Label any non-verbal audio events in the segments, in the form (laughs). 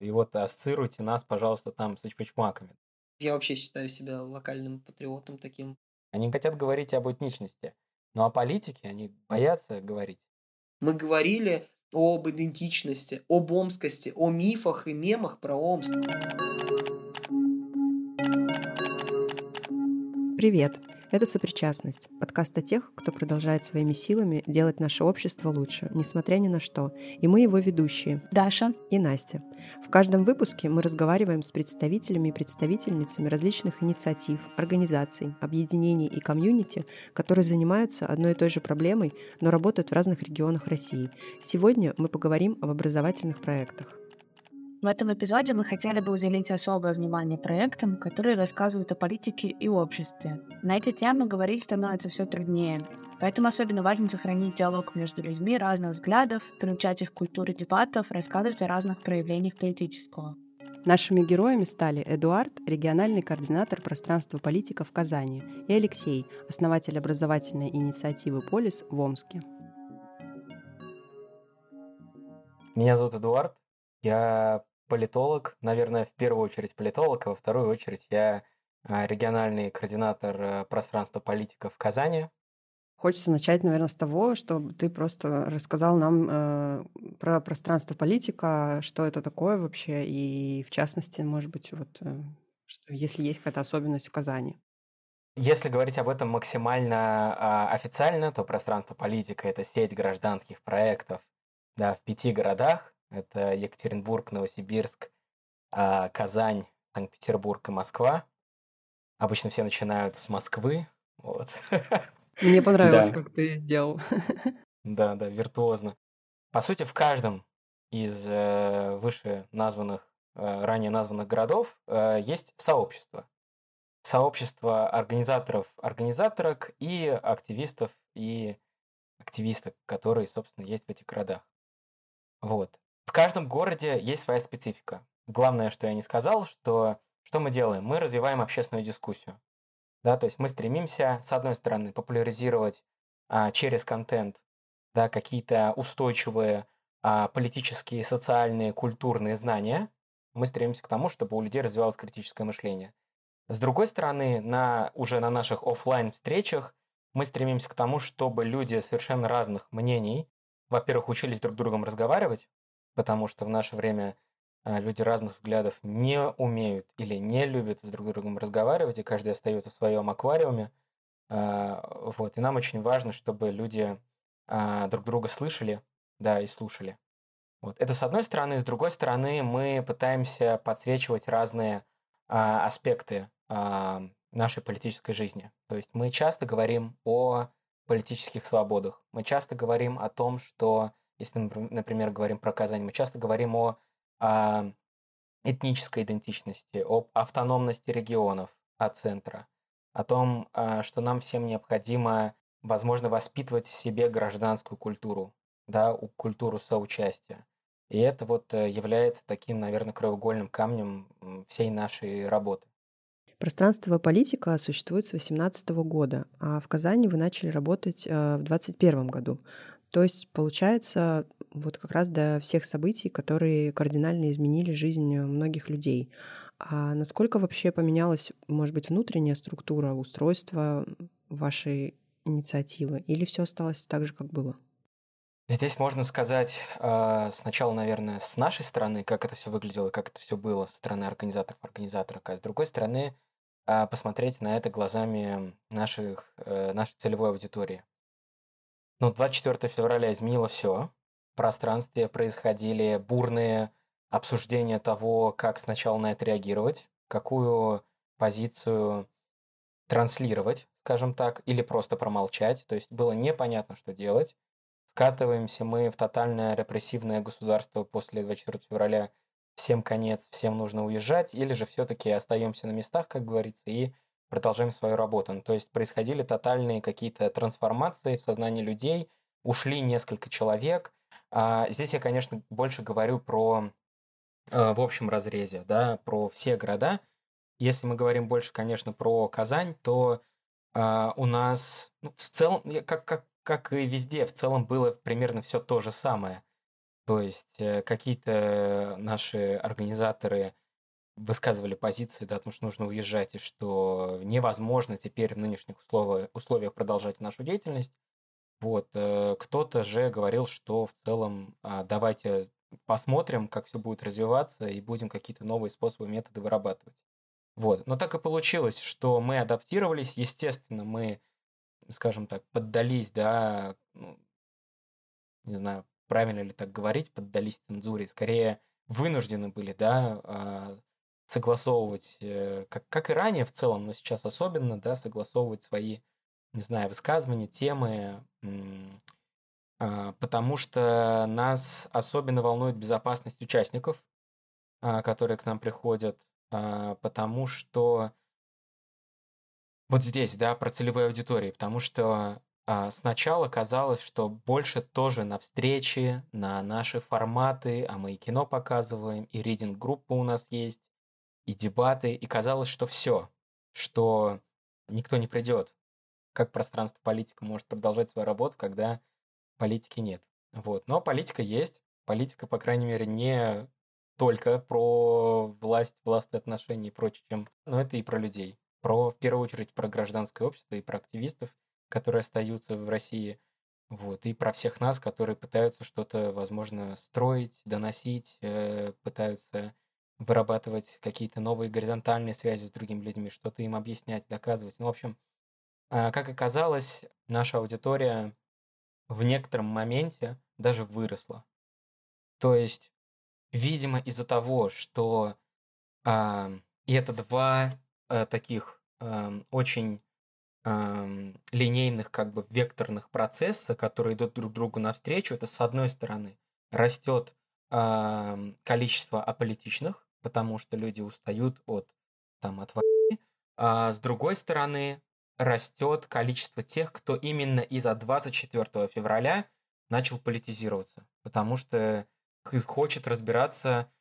И вот ассоциируйте нас, пожалуйста, там с чпочмаками. Я вообще считаю себя локальным патриотом таким. Они хотят говорить об этничности. Но о политике они боятся говорить. Мы говорили об идентичности, об омскости, о мифах и мемах про Омск. Привет! Это «Сопричастность» – подкаст о тех, кто продолжает своими силами делать наше общество лучше, несмотря ни на что. И мы его ведущие – Даша и Настя. В каждом выпуске мы разговариваем с представителями и представительницами различных инициатив, организаций, объединений и комьюнити, которые занимаются одной и той же проблемой, но работают в разных регионах России. Сегодня мы поговорим об образовательных проектах. В этом эпизоде мы хотели бы уделить особое внимание проектам, которые рассказывают о политике и обществе. На эти темы говорить становится все труднее, поэтому особенно важно сохранить диалог между людьми разных взглядов, приучать их к культуре дебатов, рассказывать о разных проявлениях политического. Нашими героями стали Эдуард, региональный координатор пространства политика в Казани, и Алексей, основатель образовательной инициативы «Полис» в Омске. Меня зовут Эдуард. Я политолог, наверное, в первую очередь политолог, а во вторую очередь я а, региональный координатор э, пространства политика в Казани. Хочется начать, наверное, с того, что ты просто рассказал нам э, про пространство политика, что это такое вообще, и в частности, может быть, вот э, что, если есть какая-то особенность в Казани. Если говорить об этом максимально э, официально, то пространство политика это сеть гражданских проектов да, в пяти городах это Екатеринбург, Новосибирск, а, Казань, Санкт-Петербург и Москва. Обычно все начинают с Москвы. Вот. Мне (laughs) понравилось, да. как ты сделал. (laughs) Да, да, виртуозно. По сути, в каждом из э, выше названных, э, ранее названных городов э, есть сообщество. Сообщество организаторов, организаторок и активистов и активисток, которые, собственно, есть в этих городах. Вот. В каждом городе есть своя специфика. Главное, что я не сказал, что что мы делаем? Мы развиваем общественную дискуссию. Да, то есть мы стремимся, с одной стороны, популяризировать а, через контент да, какие-то устойчивые а, политические, социальные, культурные знания. Мы стремимся к тому, чтобы у людей развивалось критическое мышление. С другой стороны, на, уже на наших офлайн встречах мы стремимся к тому, чтобы люди совершенно разных мнений, во-первых, учились друг с другом разговаривать, потому что в наше время а, люди разных взглядов не умеют или не любят с друг другом разговаривать, и каждый остается в своем аквариуме. А, вот. И нам очень важно, чтобы люди а, друг друга слышали, да, и слушали. Вот. Это с одной стороны. С другой стороны, мы пытаемся подсвечивать разные аспекты нашей политической жизни. То есть мы часто говорим о политических свободах. Мы часто говорим о том, что если, например, говорим про Казань, мы часто говорим о, о этнической идентичности, об автономности регионов от центра, о том, а, что нам всем необходимо, возможно, воспитывать в себе гражданскую культуру, да, культуру соучастия. И это вот э, является таким, наверное, краеугольным камнем всей нашей работы. Пространство политика существует с 2018 года, а в Казани вы начали работать э, в 2021 году. То есть, получается, вот как раз до всех событий, которые кардинально изменили жизнь многих людей. А насколько вообще поменялась, может быть, внутренняя структура, устройство вашей инициативы? Или все осталось так же, как было? Здесь можно сказать э, сначала, наверное, с нашей стороны, как это все выглядело, как это все было со стороны организаторов, организаторов, а с другой стороны э, посмотреть на это глазами наших, э, нашей целевой аудитории. Но 24 февраля изменило все. В пространстве происходили бурные обсуждения того, как сначала на это реагировать, какую позицию транслировать, скажем так, или просто промолчать. То есть было непонятно, что делать. Скатываемся мы в тотальное репрессивное государство после 24 февраля. Всем конец, всем нужно уезжать, или же все-таки остаемся на местах, как говорится, и продолжаем свою работу. Ну, то есть происходили тотальные какие-то трансформации в сознании людей, ушли несколько человек. А здесь я, конечно, больше говорю про э, в общем разрезе, да, про все города. Если мы говорим больше, конечно, про Казань, то э, у нас ну, в целом, как, как, как и везде, в целом было примерно все то же самое. То есть э, какие-то наши организаторы высказывали позиции, да, о том, что нужно уезжать, и что невозможно теперь в нынешних условиях, продолжать нашу деятельность. Вот, э, кто-то же говорил, что в целом а, давайте посмотрим, как все будет развиваться, и будем какие-то новые способы, методы вырабатывать. Вот. Но так и получилось, что мы адаптировались, естественно, мы, скажем так, поддались, да, ну, не знаю, правильно ли так говорить, поддались цензуре, скорее вынуждены были, да, а, согласовывать, э, как, как и ранее в целом, но сейчас особенно, да, согласовывать свои не знаю, высказывания, темы, а, потому что нас особенно волнует безопасность участников, а, которые к нам приходят, а, потому что вот здесь, да, про целевые аудитории, потому что сначала казалось, что больше тоже на встречи, на наши форматы, а мы и кино показываем, и ридинг-группа у нас есть, и дебаты, и казалось, что все, что никто не придет, как пространство политика может продолжать свою работу, когда политики нет. Вот. Но политика есть. Политика, по крайней мере, не только про власть, властные отношения и прочее, чем... но это и про людей. Про, в первую очередь, про гражданское общество и про активистов, которые остаются в России. Вот, и про всех нас, которые пытаются что-то, возможно, строить, доносить, э, пытаются вырабатывать какие-то новые горизонтальные связи с другими людьми, что-то им объяснять, доказывать. Ну, в общем, а, как оказалось, наша аудитория в некотором моменте даже выросла. То есть, видимо, из-за того, что э, и это два э, таких э, очень э, линейных, как бы векторных процесса, которые идут друг другу навстречу, это с одной стороны растет э, количество аполитичных, потому что люди устают от там от войны, а с другой стороны растет количество тех, кто именно из-за 24 февраля начал политизироваться, потому что хочет разбираться,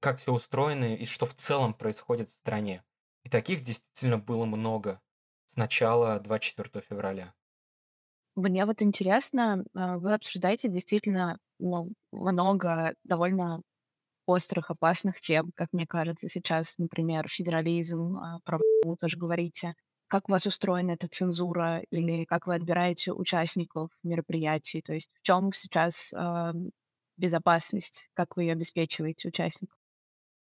как все устроено и что в целом происходит в стране. И таких действительно было много с начала 24 февраля. Мне вот интересно, а, вы обсуждаете действительно ну, много довольно острых, опасных тем, как мне кажется, сейчас, например, федерализм, а, про тоже говорите как у вас устроена эта цензура или как вы отбираете участников мероприятий? То есть в чем сейчас э, безопасность, как вы ее обеспечиваете участников?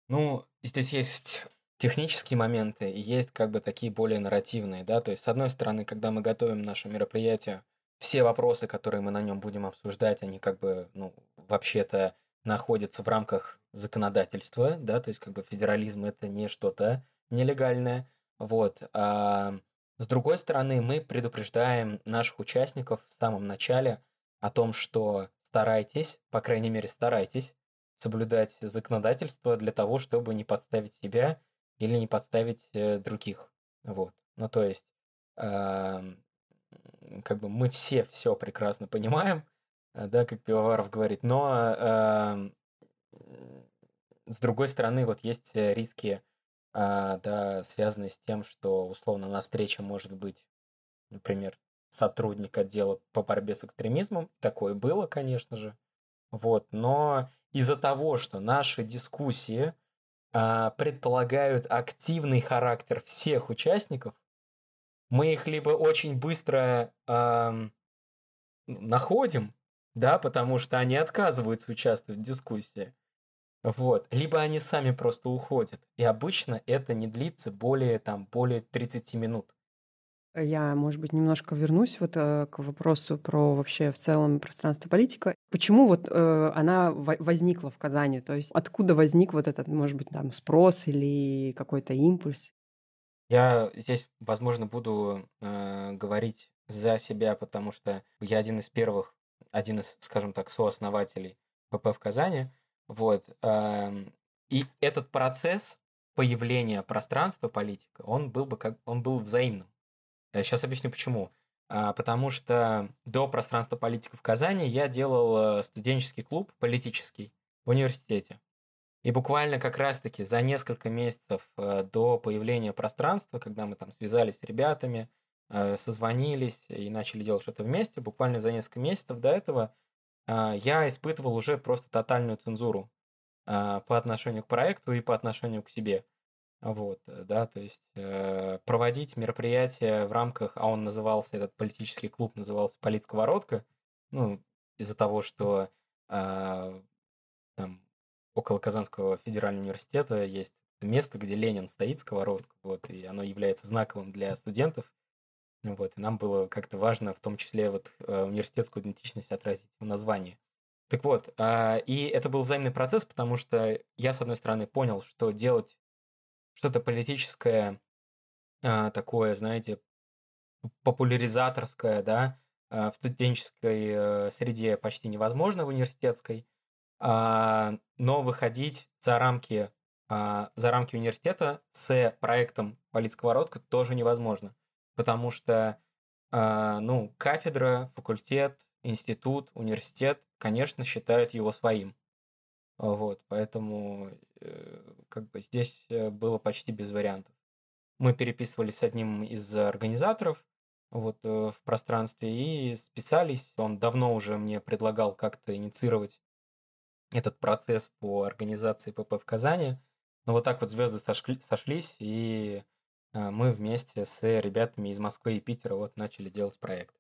Ну, здесь есть технические моменты и есть как бы такие более нарративные, да, то есть с одной стороны, когда мы готовим наше мероприятие, все вопросы, которые мы на нем будем обсуждать, они как бы, ну, вообще-то находятся в рамках законодательства, да, то есть как бы федерализм это не что-то нелегальное, вот. А с другой стороны, мы предупреждаем наших участников в самом начале о том, что старайтесь, по крайней мере старайтесь, соблюдать законодательство для того, чтобы не подставить себя или не подставить э, других. Вот. Ну, то есть, э, как бы мы все все прекрасно понимаем, э, да, как Пивоваров говорит, но э, с другой стороны, вот есть э, риски а, да, связанные с тем, что условно на встрече может быть, например, сотрудник отдела по борьбе с экстремизмом. Такое было, конечно же. Вот, но из-за того, что наши дискуссии а, предполагают активный характер всех участников, мы их либо очень быстро а, находим, да, потому что они отказываются участвовать в дискуссии, вот. Либо они сами просто уходят. И обычно это не длится более, там, более 30 минут. Я, может быть, немножко вернусь вот э, к вопросу про вообще в целом пространство политика. Почему вот э, она возникла в Казани? То есть откуда возник вот этот, может быть, там спрос или какой-то импульс? Я здесь, возможно, буду э, говорить за себя, потому что я один из первых, один из, скажем так, сооснователей ПП в Казани. Вот. И этот процесс появления пространства политика, он был бы как он был взаимным. Сейчас объясню почему. А, потому что до пространства политика в Казани я делал э, студенческий клуб политический в университете. И буквально как раз-таки за несколько месяцев э, до появления пространства, когда мы там связались с ребятами, э, созвонились и начали делать что-то вместе, буквально за несколько месяцев до этого я испытывал уже просто тотальную цензуру а, по отношению к проекту и по отношению к себе. Вот, да, то есть э, проводить мероприятие в рамках, а он назывался, этот политический клуб назывался «Политсковоротка», ну, из-за того, что э, там около Казанского федерального университета есть место, где Ленин стоит, сковородка, вот, и оно является знаковым для студентов, вот, и нам было как-то важно в том числе вот э, университетскую идентичность отразить в названии. Так вот, э, и это был взаимный процесс, потому что я, с одной стороны, понял, что делать что-то политическое, а, такое, знаете, популяризаторское, да, а, в студенческой э, среде почти невозможно, в университетской, а, но выходить за рамки, за рамки университета с проектом «Политсковородка» тоже невозможно, потому что, ну, кафедра, факультет, институт, университет, конечно, считают его своим. Вот, поэтому э, как бы здесь э, было почти без вариантов. Мы переписывались с одним из организаторов вот э, в пространстве и списались. Он давно уже мне предлагал как-то инициировать этот процесс по организации ПП в Казани. Но вот так вот звезды сошли, сошлись, и мы вместе с ребятами из Москвы и Питера вот начали делать проект.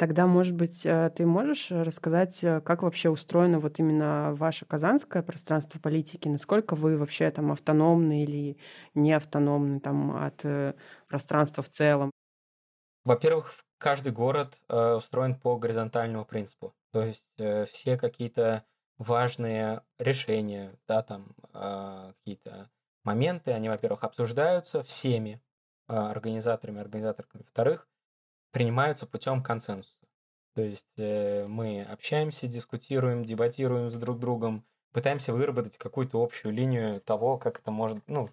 Тогда, может быть, э, ты можешь рассказать, э, как вообще устроено вот именно ваше казанское пространство политики? Насколько вы вообще там автономны или не автономны там от э, пространства в целом? Во-первых, каждый город э, устроен по горизонтальному принципу. То есть э, все какие-то важные решения, да, там э, какие-то моменты, они, во-первых, обсуждаются всеми э, организаторами, организаторами. Во-вторых, принимаются путем консенсуса. То есть э, мы общаемся, дискутируем, дебатируем с друг другом, пытаемся выработать какую-то общую линию того, как это может, ну,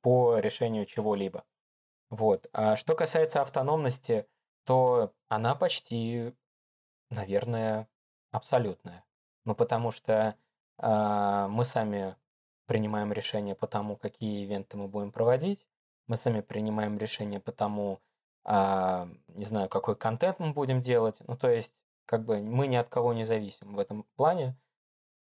по решению чего-либо. Вот. А что касается автономности, то она почти, наверное, абсолютная. Ну, потому что э, мы сами принимаем решения по тому, какие ивенты мы будем проводить, мы сами принимаем решения по тому, а, не знаю, какой контент мы будем делать. Ну, то есть, как бы мы ни от кого не зависим в этом плане.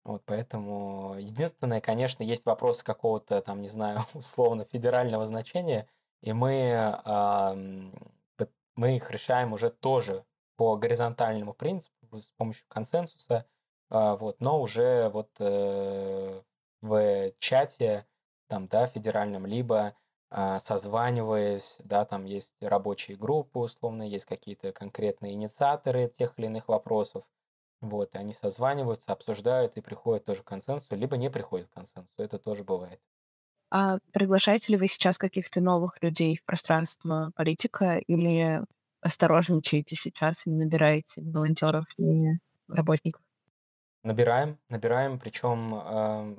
Вот, поэтому единственное, конечно, есть вопрос какого-то там, не знаю, (laughs) условно федерального значения, и мы, а, мы их решаем уже тоже по горизонтальному принципу, с помощью консенсуса, а, вот, но уже вот э, в чате, там, да, федеральном, либо а, созваниваясь, да, там есть рабочие группы, условно, есть какие-то конкретные инициаторы тех или иных вопросов, вот, и они созваниваются, обсуждают и приходят тоже к консенсусу, либо не приходят к консенсусу, это тоже бывает. А приглашаете ли вы сейчас каких-то новых людей в пространство политика или осторожничаете сейчас и набираете волонтеров и работников? Набираем, набираем, причем э,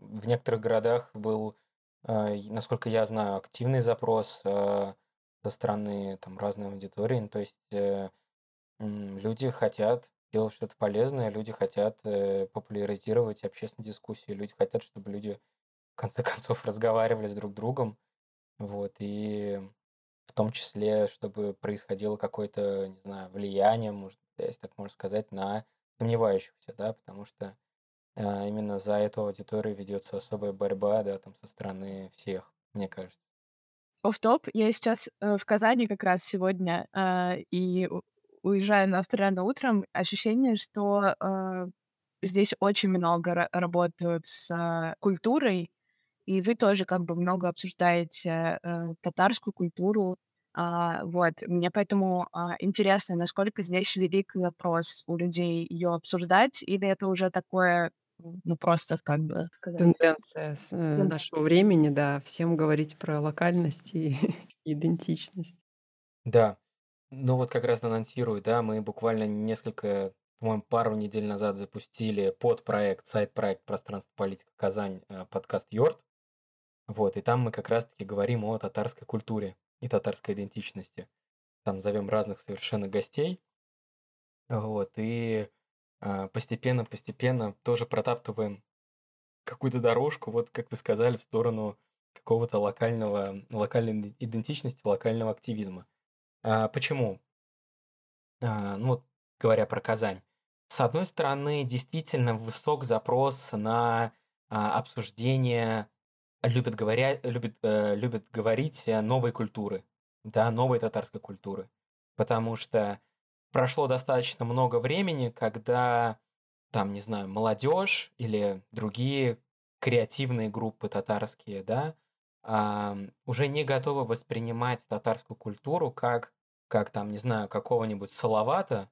в некоторых городах был а, насколько я знаю, активный запрос а, со стороны там разной аудитории. Ну, то есть э, люди хотят делать что-то полезное, люди хотят э, популяризировать общественную дискуссию, люди хотят, чтобы люди в конце (laughs) концов разговаривали с друг другом. Вот, и в том числе, чтобы происходило какое-то, не знаю, влияние, может, если так можно сказать, на сомневающихся, да, потому что а, именно за эту аудиторию ведется особая борьба, да, там со стороны всех, мне кажется. Оф-топ. Я сейчас э, в Казани как раз сегодня э, и уезжаю на рано утром. Ощущение, что э, здесь очень много работают с э, культурой, и вы тоже как бы много обсуждаете э, татарскую культуру. А, вот, мне поэтому а, интересно, насколько здесь велик вопрос у людей ее обсуждать, или это уже такое ну, просто как бы сказать. Тенденция с, э, нашего времени, да, всем говорить про локальность и (laughs) идентичность. Да. Ну вот как раз анонсирую, да, мы буквально несколько, по-моему, пару недель назад запустили под проект, сайт-проект «Пространство политика Казань» э, подкаст «Йорт». Вот, и там мы как раз-таки говорим о татарской культуре и татарской идентичности. Там зовем разных совершенно гостей. Вот, и постепенно-постепенно а, тоже протаптываем какую-то дорожку, вот как вы сказали, в сторону какого-то локального, локальной идентичности, локального активизма. А, почему? А, ну вот, говоря про Казань. с одной стороны, действительно высок запрос на а, обсуждение, любят, говоря, любят, э, любят говорить новой культуры, да, новой татарской культуры. Потому что прошло достаточно много времени, когда, там, не знаю, молодежь или другие креативные группы татарские, да, а, уже не готовы воспринимать татарскую культуру как, как там, не знаю, какого-нибудь салавата,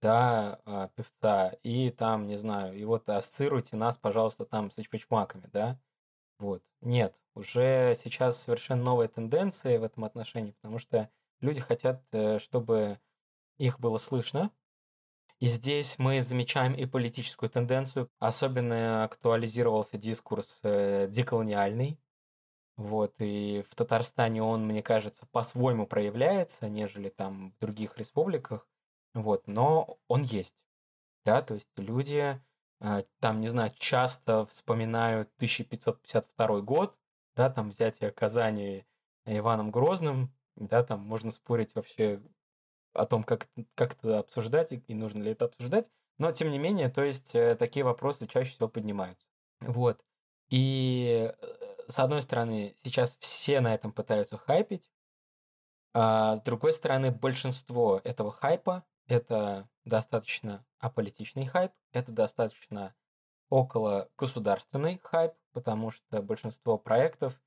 да, а, певца, и там, не знаю, и вот ассоциируйте нас, пожалуйста, там с чпачмаками, да, вот. Нет, уже сейчас совершенно новая тенденция в этом отношении, потому что люди хотят, э, чтобы их было слышно. И здесь мы замечаем и политическую тенденцию. Особенно актуализировался дискурс э, деколониальный. Вот, и в Татарстане он, мне кажется, по-своему проявляется, нежели там в других республиках. Вот, но он есть. Да, то есть люди там, не знаю, часто вспоминают 1552 год, да, там взятие Казани Иваном Грозным, да, там можно спорить вообще о том, как, как это обсуждать и нужно ли это обсуждать. Но, тем не менее, то есть э, такие вопросы чаще всего поднимаются. Вот. И, э, с одной стороны, сейчас все на этом пытаются хайпить, а с другой стороны, большинство этого хайпа – это достаточно аполитичный хайп, это достаточно около государственный хайп, потому что большинство проектов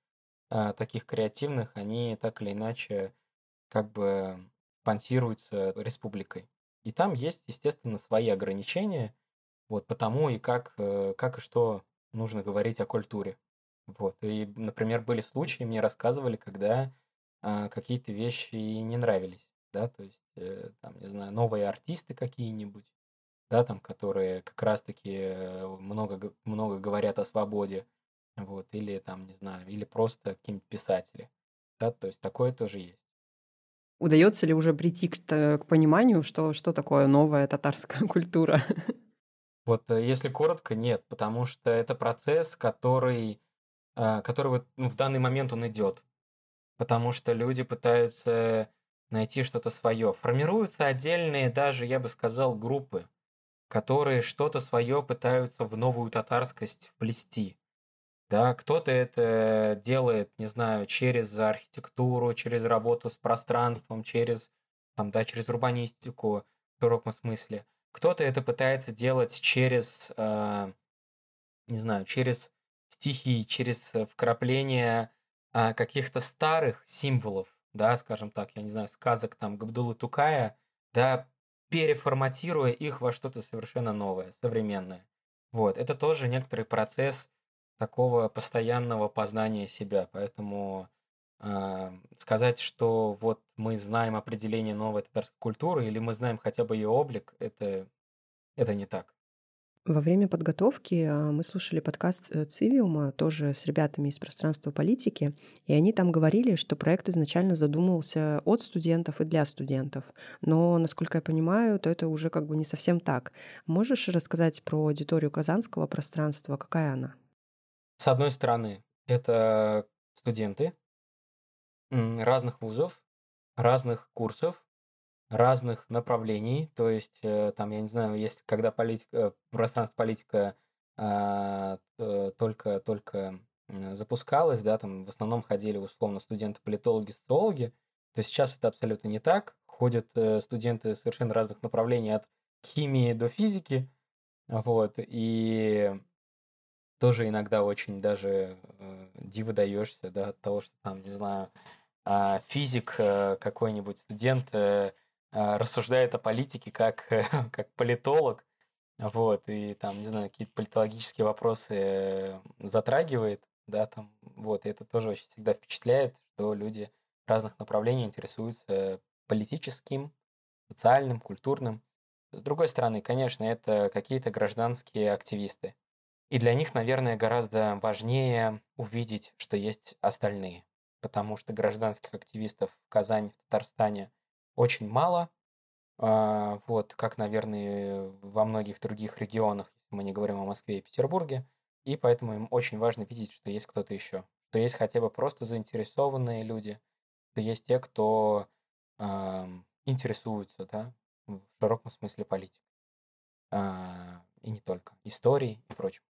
а, таких креативных, они так или иначе как бы спонсируются республикой. И там есть, естественно, свои ограничения, вот потому и как, э, как и что нужно говорить о культуре. Вот. И, например, были случаи, мне рассказывали, когда а, какие-то вещи не нравились, да, то есть, э, там, не знаю, новые артисты какие-нибудь, да, там, которые как раз-таки э, много, много говорят о свободе, вот, или там, не знаю, или просто какие-нибудь писатели, да, то есть такое тоже есть. Удается ли уже прийти к, к пониманию, что, что такое новая татарская (laughs) культура? Вот э, если коротко, нет, потому что это процесс, который, э, который вот, ну, в данный момент он идет. Потому что люди пытаются найти что-то свое. Формируются отдельные даже, я бы сказал, группы, которые что-то свое пытаются в новую татарскость вплести. Да, кто-то это делает, не знаю, через архитектуру, через работу с пространством, через, там, да, через урбанистику в широком смысле. Кто-то это пытается делать через, э, не знаю, через стихи, через вкрапление э, каких-то старых символов, да, скажем так, я не знаю, сказок там Габдулы Тукая, да, переформатируя их во что-то совершенно новое, современное. Вот, это тоже некоторый процесс такого постоянного познания себя. Поэтому э, сказать, что вот мы знаем определение новой татарской культуры или мы знаем хотя бы ее облик, это, это не так. Во время подготовки а, мы слушали подкаст э, Цивиума, тоже с ребятами из пространства политики, и они там говорили, что проект изначально задумывался от студентов и для студентов. Но, насколько я понимаю, то это уже как бы не совсем так. Можешь рассказать про аудиторию казанского пространства? Какая она? С одной стороны, это студенты разных вузов, разных курсов, разных направлений. То есть, э, там, я не знаю, если когда политика, пространство политика а, только, только запускалось, да, там в основном ходили условно студенты-политологи, социологи, то сейчас это абсолютно не так. Ходят э, студенты совершенно разных направлений от химии до физики, вот, и тоже иногда очень даже э, диво даешься, да, от того, что там, не знаю, э, физик э, какой-нибудь студент э, э, рассуждает о политике как, (laughs) как политолог, вот, и там, не знаю, какие-то политологические вопросы э, затрагивает, да, там, вот, и это тоже очень всегда впечатляет, что люди разных направлений интересуются политическим, социальным, культурным. С другой стороны, конечно, это какие-то гражданские активисты, и для них, наверное, гораздо важнее увидеть, что есть остальные. Потому что гражданских активистов в Казани, в Татарстане очень мало. А, вот, как, наверное, во многих других регионах, мы не говорим о Москве и Петербурге. И поэтому им очень важно видеть, что есть кто-то еще. Что есть хотя бы просто заинтересованные люди. Что есть те, кто э, интересуются, да, в широком смысле политикой. а, и не только, истории и прочим.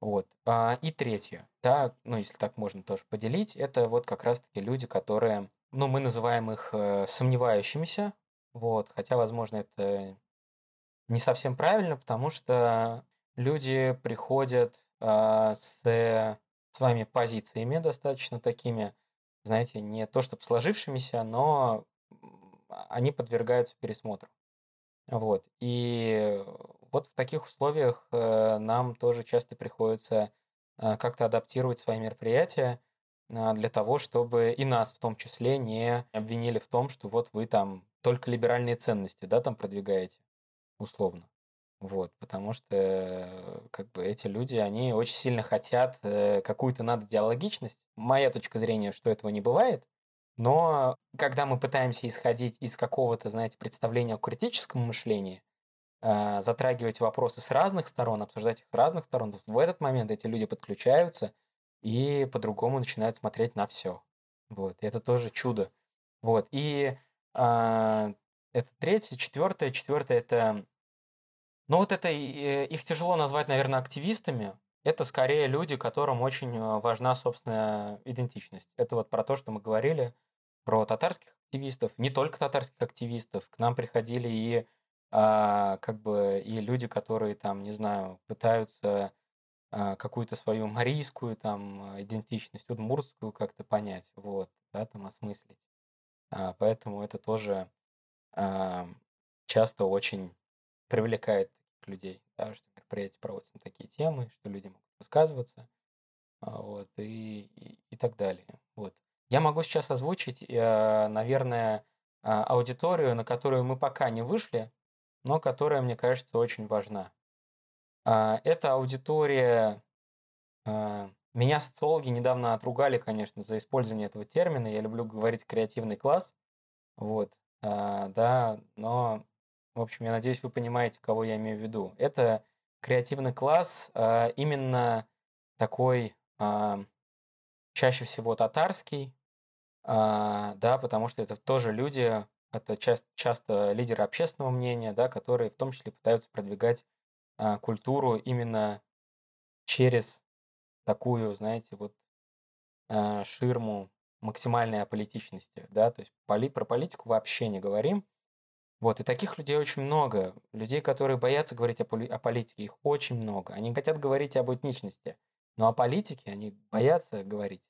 Вот. А, и третье, да, ну, если так можно тоже поделить, это вот как раз-таки люди, которые, ну, мы называем их э, сомневающимися, вот, хотя, возможно, это не совсем правильно, потому что люди приходят э, с своими позициями достаточно такими, знаете, не то чтобы сложившимися, но они подвергаются пересмотру. Вот. И вот в таких условиях э, нам тоже часто приходится э, как-то адаптировать свои мероприятия для того, чтобы и нас в том числе не обвинили в том, что вот вы там только либеральные ценности, да, там продвигаете, условно. Вот, потому что как бы эти люди, они очень сильно хотят какую-то надо диалогичность. Моя точка зрения, что этого не бывает, но когда мы пытаемся исходить из какого-то, знаете, представления о критическом мышлении, э, затрагивать вопросы с разных сторон, обсуждать их с разных сторон, в этот момент эти люди подключаются и по-другому начинают смотреть на все. Вот. И это тоже чудо. Вот. И э, это третье. Четвертое. Четвертое это... Ну вот это... Э, их тяжело назвать, наверное, активистами. Это скорее люди, которым очень э, важна собственная идентичность. Это вот про то, что мы говорили – про татарских активистов, не только татарских активистов, к нам приходили и а, как бы и люди, которые там, не знаю, пытаются а, какую-то свою марийскую там идентичность, удмуртскую как-то понять, вот, да, там осмыслить. А, поэтому это тоже а, часто очень привлекает людей, да, что мероприятия проводятся на такие темы, что люди могут высказываться, а, вот, и, и, и так далее. Вот. Я могу сейчас озвучить, э, наверное, а, аудиторию, на которую мы пока не вышли, но которая, мне кажется, очень важна. А, это аудитория... А, меня социологи недавно отругали, конечно, за использование этого термина. Я люблю говорить креативный класс. Вот, да, но, в общем, я надеюсь, вы понимаете, кого я имею в виду. Это креативный класс именно такой чаще всего татарский, а, да, потому что это тоже люди, это часто, часто лидеры общественного мнения, да, которые в том числе пытаются продвигать а, культуру именно через такую, знаете, вот а, ширму максимальной аполитичности, да, то есть поли, про политику вообще не говорим. Вот, и таких людей очень много. Людей, которые боятся говорить о, поли, о политике, их очень много. Они хотят говорить об этничности, но о политике они боятся говорить.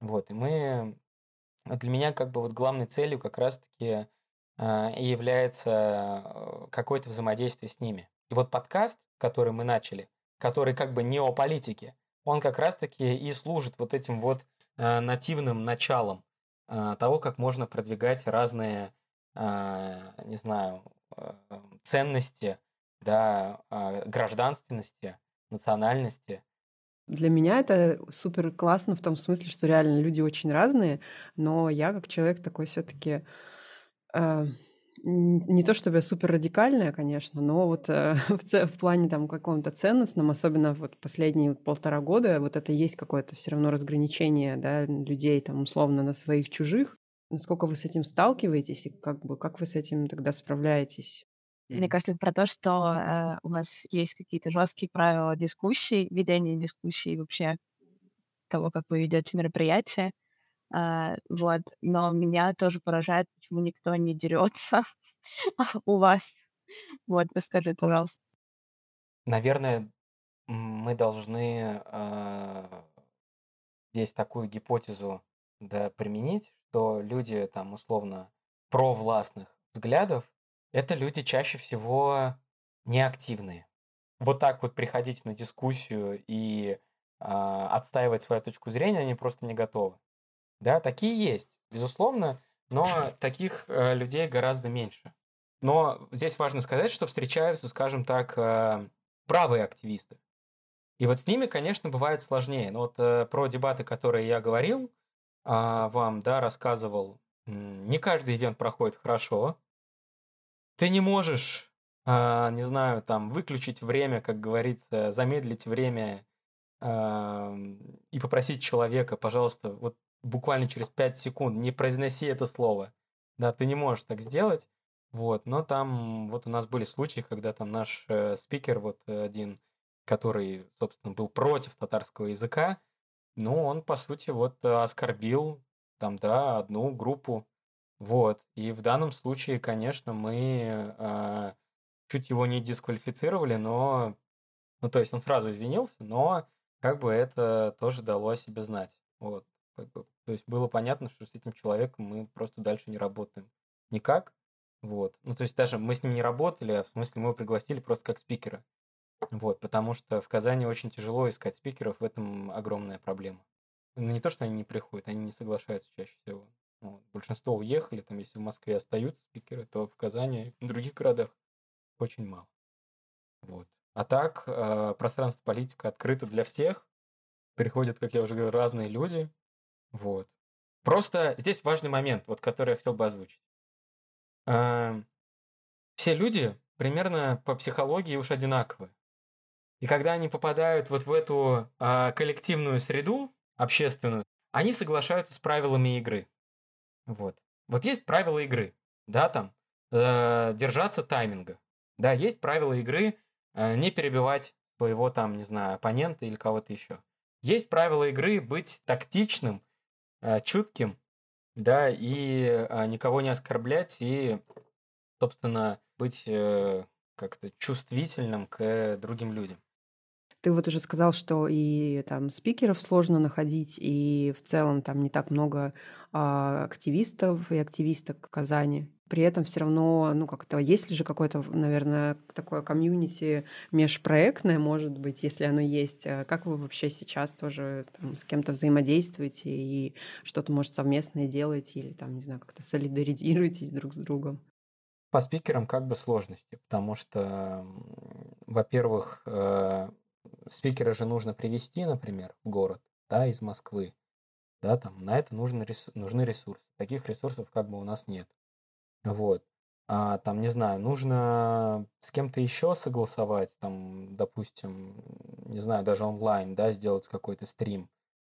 Вот, и мы для меня как бы вот главной целью как раз-таки э, и является э, какое-то взаимодействие с ними. И вот подкаст, который мы начали, который как бы не о политике, он как раз-таки и служит вот этим вот э, нативным началом э, того, как можно продвигать разные, э, не знаю, э, ценности, да, э, гражданственности, национальности, для меня это супер классно в том смысле, что реально люди очень разные, но я как человек такой все-таки э, не то чтобы супер радикальная, конечно, но вот э, (laughs) в, в плане там каком-то ценностном, особенно вот последние полтора года, вот это есть какое-то все равно разграничение да, людей там условно на своих чужих. Насколько вы с этим сталкиваетесь и как бы как вы с этим тогда справляетесь? Мне кажется, про то, что э, у нас есть какие-то жесткие правила дискуссий, ведения дискуссий вообще того, как вы ведете мероприятие. Э, вот. Но меня тоже поражает, почему никто не дерется (laughs) у вас. Вот, расскажи, пожалуйста. Наверное, мы должны э, здесь такую гипотезу да, применить, что люди там условно провластных взглядов это люди чаще всего неактивные. Вот так вот приходить на дискуссию и э, отстаивать свою точку зрения, они просто не готовы. Да, такие есть, безусловно, но таких э, людей гораздо меньше. Но здесь важно сказать, что встречаются, скажем так, э, правые активисты. И вот с ними, конечно, бывает сложнее. Но вот э, про дебаты, которые я говорил, э, вам, да, рассказывал, не каждый ивент проходит хорошо, ты не можешь, а, не знаю, там, выключить время, как говорится, замедлить время а, и попросить человека, пожалуйста, вот буквально через 5 секунд не произноси это слово. Да, ты не можешь так сделать. Вот, но там вот у нас были случаи, когда там наш э, спикер, вот один, который, собственно, был против татарского языка, ну, он, по сути, вот оскорбил там, да, одну группу. Вот. И в данном случае, конечно, мы э, чуть его не дисквалифицировали, но... Ну, то есть он сразу извинился, но как бы это тоже дало о себе знать. Вот. То есть было понятно, что с этим человеком мы просто дальше не работаем. Никак. Вот. Ну, то есть даже мы с ним не работали, а в смысле мы его пригласили просто как спикера. Вот, потому что в Казани очень тяжело искать спикеров, в этом огромная проблема. Ну, не то, что они не приходят, они не соглашаются чаще всего. Вот. Большинство уехали, там, если в Москве остаются спикеры, то в Казани и в других городах очень мало. Вот. А так, э, пространство политика открыто для всех. Приходят, как я уже говорил, разные люди. Вот. Просто здесь важный момент, вот, который я хотел бы озвучить. Э, все люди примерно по психологии уж одинаковые. И когда они попадают вот в эту э, коллективную среду, общественную, они соглашаются с правилами игры. Вот. Вот есть правила игры, да, там, э, держаться тайминга. Да, есть правила игры, э, не перебивать своего там, не знаю, оппонента или кого-то еще. Есть правила игры быть тактичным, чутким, да, и э, никого не оскорблять, и, собственно, быть э, как-то чувствительным к другим людям. Ты вот уже сказал, что и там спикеров сложно находить, и в целом там не так много а, активистов и активисток в Казани. При этом все равно, ну как-то, есть ли же какое-то, наверное, такое комьюнити межпроектное, может быть, если оно есть. А как вы вообще сейчас тоже там, с кем-то взаимодействуете и что-то, может, совместное делаете или там, не знаю, как-то солидаризируетесь друг с другом? По спикерам как бы сложности, потому что, во-первых, э, спикера же нужно привести, например, в город, да, из Москвы, да, там, на это нужны, ресурсы, нужны ресурсы. Таких ресурсов как бы у нас нет. Вот. А, там, не знаю, нужно с кем-то еще согласовать, там, допустим, не знаю, даже онлайн, да, сделать какой-то стрим.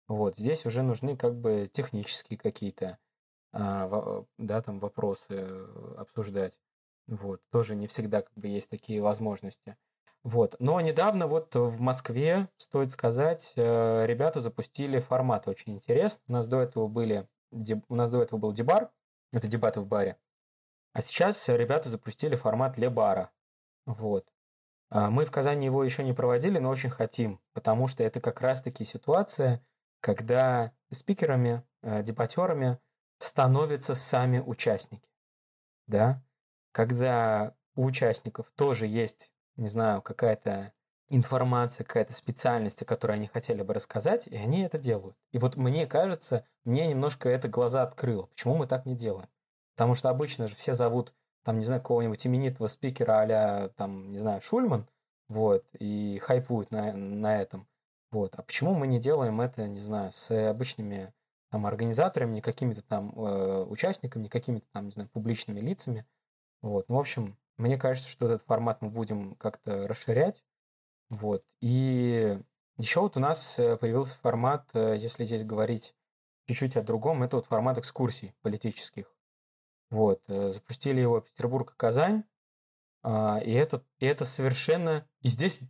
Вот, здесь уже нужны как бы технические какие-то, а, да, там, вопросы обсуждать. Вот, тоже не всегда как бы есть такие возможности. Вот. Но недавно вот в Москве, стоит сказать, э, ребята запустили формат очень интересный. У нас до этого были у нас до этого был дебар, это дебаты в баре. А сейчас ребята запустили формат для бара. Вот. А мы в Казани его еще не проводили, но очень хотим, потому что это как раз-таки ситуация, когда спикерами, э, дебатерами становятся сами участники. Да? Когда у участников тоже есть не знаю, какая-то информация, какая-то специальность, о которой они хотели бы рассказать, и они это делают. И вот мне кажется, мне немножко это глаза открыло. Почему мы так не делаем? Потому что обычно же все зовут, там, не знаю, какого-нибудь именитого спикера а там, не знаю, Шульман, вот, и хайпуют на, на этом. Вот. А почему мы не делаем это, не знаю, с обычными там организаторами, не какими-то там э, участниками, не какими-то там, не знаю, публичными лицами. Вот. Ну, в общем, мне кажется, что этот формат мы будем как-то расширять. Вот. И еще вот у нас э, появился формат, э, если здесь говорить чуть-чуть о другом, это вот формат экскурсий политических. Вот. Э, запустили его Петербург и. А, это, и это совершенно... И здесь,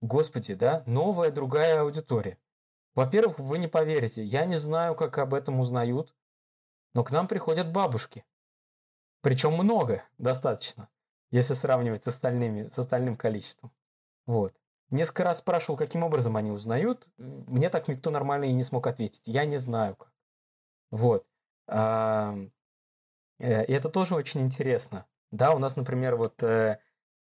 господи, да, новая другая аудитория. Во-первых, вы не поверите, я не знаю, как об этом узнают, но к нам приходят бабушки. Причем много, достаточно, если сравнивать с, остальными, с остальным количеством. Вот. Несколько раз спрашивал, каким образом они узнают. Мне так никто нормально и не смог ответить. Я не знаю как. Вот. Э, и это тоже очень интересно. Да, у нас, например, вот э,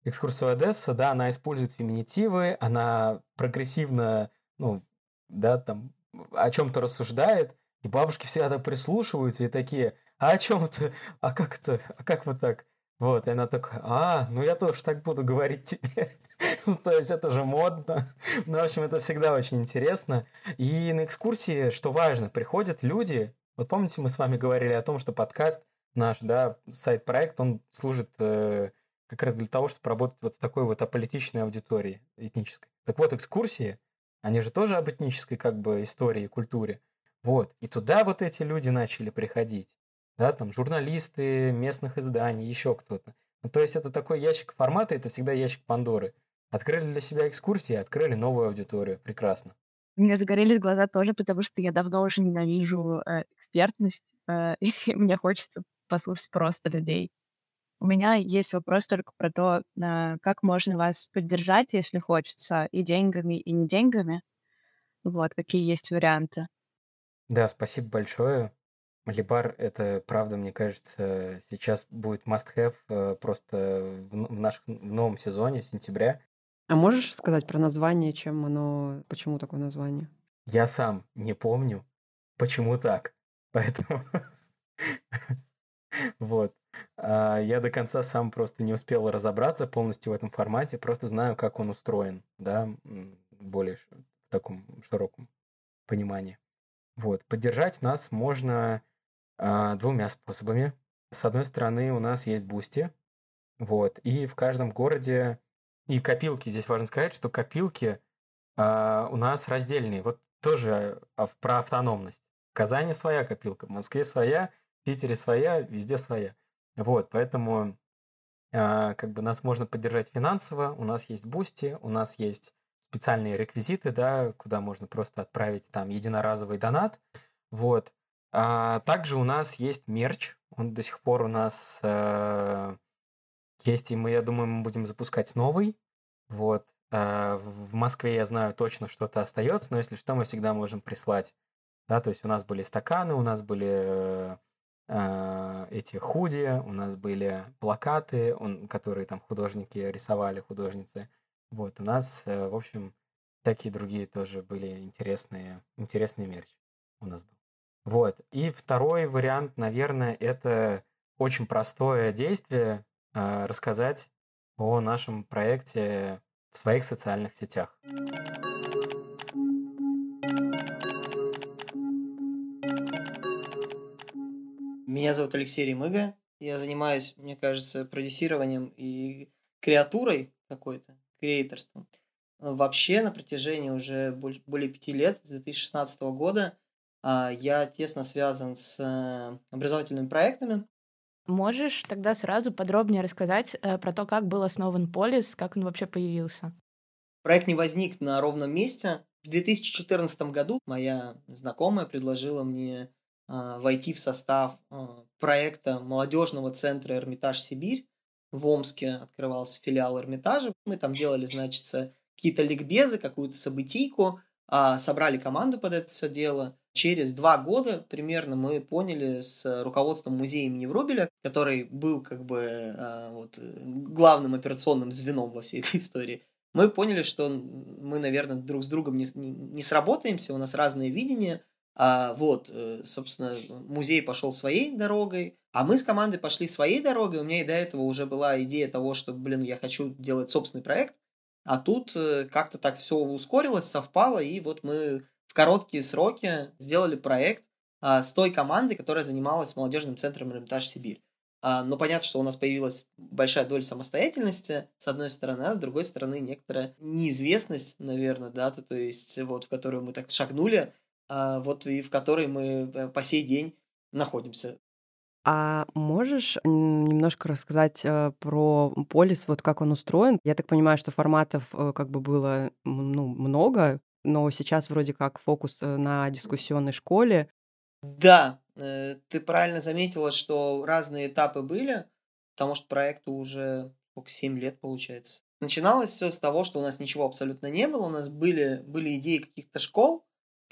экскурсия Одесса, да, она использует феминитивы, она прогрессивно, ну, да, там, о чем-то рассуждает, и бабушки всегда прислушиваются и такие, а о чем это? А как это? А как вы так? Вот, и она такая, а, ну я тоже так буду говорить теперь. (laughs) ну, то есть это же модно. ну, в общем, это всегда очень интересно. И на экскурсии, что важно, приходят люди, вот помните, мы с вами говорили о том, что подкаст наш, да, сайт-проект, он служит э, как раз для того, чтобы работать вот с такой вот аполитичной аудиторией этнической. Так вот, экскурсии, они же тоже об этнической как бы истории и культуре. Вот, и туда вот эти люди начали приходить. да, там журналисты местных изданий, еще кто-то. Ну, то есть это такой ящик формата, это всегда ящик Пандоры. Открыли для себя экскурсии, открыли новую аудиторию. Прекрасно. У меня загорелись глаза тоже, потому что я давно уже ненавижу э, экспертность, э, (laughs) и мне хочется послушать просто людей. У меня есть вопрос только про то, как можно вас поддержать, если хочется, и деньгами, и не деньгами. Вот, какие есть варианты. Да, спасибо большое. Малибар, это правда, мне кажется, сейчас будет must-have э, просто в, нашем в новом сезоне, сентября. А можешь сказать про название, чем оно, почему такое название? Я сам не помню, почему так. Поэтому (laughs) (laughs) вот. А я до конца сам просто не успел разобраться полностью в этом формате, просто знаю, как он устроен, да, более в таком широком понимании. Вот. Поддержать нас можно а, двумя способами. С одной стороны, у нас есть Бусти, вот, и в каждом городе и копилки. Здесь важно сказать, что копилки а, у нас раздельные. Вот тоже про автономность. В Казани своя копилка, в Москве своя, Питере своя, везде своя. Вот, поэтому а, как бы нас можно поддержать финансово. У нас есть Бусти, у нас есть специальные реквизиты, да, куда можно просто отправить там единоразовый донат. Вот. А также у нас есть мерч. Он до сих пор у нас э, есть, и мы, я думаю, мы будем запускать новый. Вот. Э, в Москве, я знаю, точно что-то остается, но если что, мы всегда можем прислать. Да, то есть у нас были стаканы, у нас были э эти худи, у нас были плакаты, он, которые там художники рисовали, художницы. Вот, у нас, э, в общем, такие другие тоже были интересные, интересный мерч у нас был. Вот. И второй вариант, наверное, это очень простое действие э, рассказать о нашем проекте в своих социальных сетях. Меня зовут Алексей Ремыга. Я занимаюсь, мне кажется, продюсированием и креатурой какой-то креаторством. Вообще на протяжении уже более пяти лет, с 2016 года, а, я тесно связан с э, образовательными проектами. Можешь тогда сразу подробнее рассказать э, про то, как был основан Полис, как он вообще появился? Проект не возник на ровном месте. В 2014 году моя знакомая предложила мне войти в состав а, проекта молодежного центра «Эрмитаж Сибирь», в Омске открывался филиал Эрмитажа. Мы там делали, значит, какие-то ликбезы, какую-то событийку, а, собрали команду под это все дело. Через два года примерно мы поняли с руководством музея имени Врубеля, который был как бы а, вот, главным операционным звеном во всей этой истории, мы поняли, что мы, наверное, друг с другом не, не, не сработаемся, у нас разные видения – а, вот, э, собственно, музей пошел своей дорогой, а мы с командой пошли своей дорогой. У меня и до этого уже была идея того, что, блин, я хочу делать собственный проект. А тут э, как-то так все ускорилось, совпало, и вот мы в короткие сроки сделали проект а, с той командой, которая занималась молодежным центром Эрмитаж Сибирь. А, но понятно, что у нас появилась большая доля самостоятельности, с одной стороны, а с другой стороны некоторая неизвестность, наверное, да, то, то есть вот в которую мы так шагнули, вот и в которой мы э, по сей день находимся. А можешь немножко рассказать э, про полис, вот как он устроен? Я так понимаю, что форматов э, как бы было ну, много, но сейчас вроде как фокус на дискуссионной школе. Да, ты правильно заметила, что разные этапы были, потому что проекту уже сколько, 7 лет получается. Начиналось все с того, что у нас ничего абсолютно не было, у нас были, были идеи каких-то школ,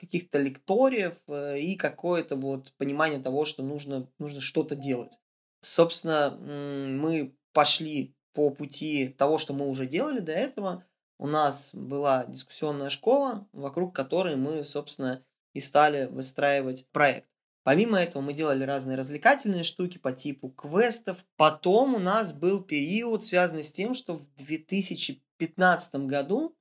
каких-то лекториев э, и какое-то вот понимание того, что нужно, нужно что-то делать. Собственно, мы пошли по пути того, что мы уже делали до этого. У нас была дискуссионная школа, вокруг которой мы, собственно, и стали выстраивать проект. Помимо этого мы делали разные развлекательные штуки по типу квестов. Потом у нас был период, связанный с тем, что в 2015 году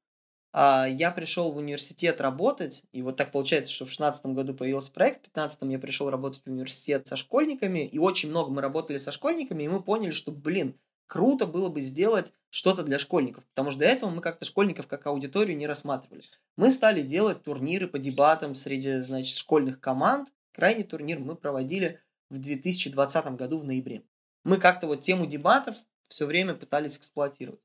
я пришел в университет работать, и вот так получается, что в 2016 году появился проект, в 2015 я пришел работать в университет со школьниками, и очень много мы работали со школьниками, и мы поняли, что, блин, круто было бы сделать что-то для школьников, потому что до этого мы как-то школьников как аудиторию не рассматривали. Мы стали делать турниры по дебатам среди, значит, школьных команд. Крайний турнир мы проводили в 2020 году в ноябре. Мы как-то вот тему дебатов все время пытались эксплуатировать.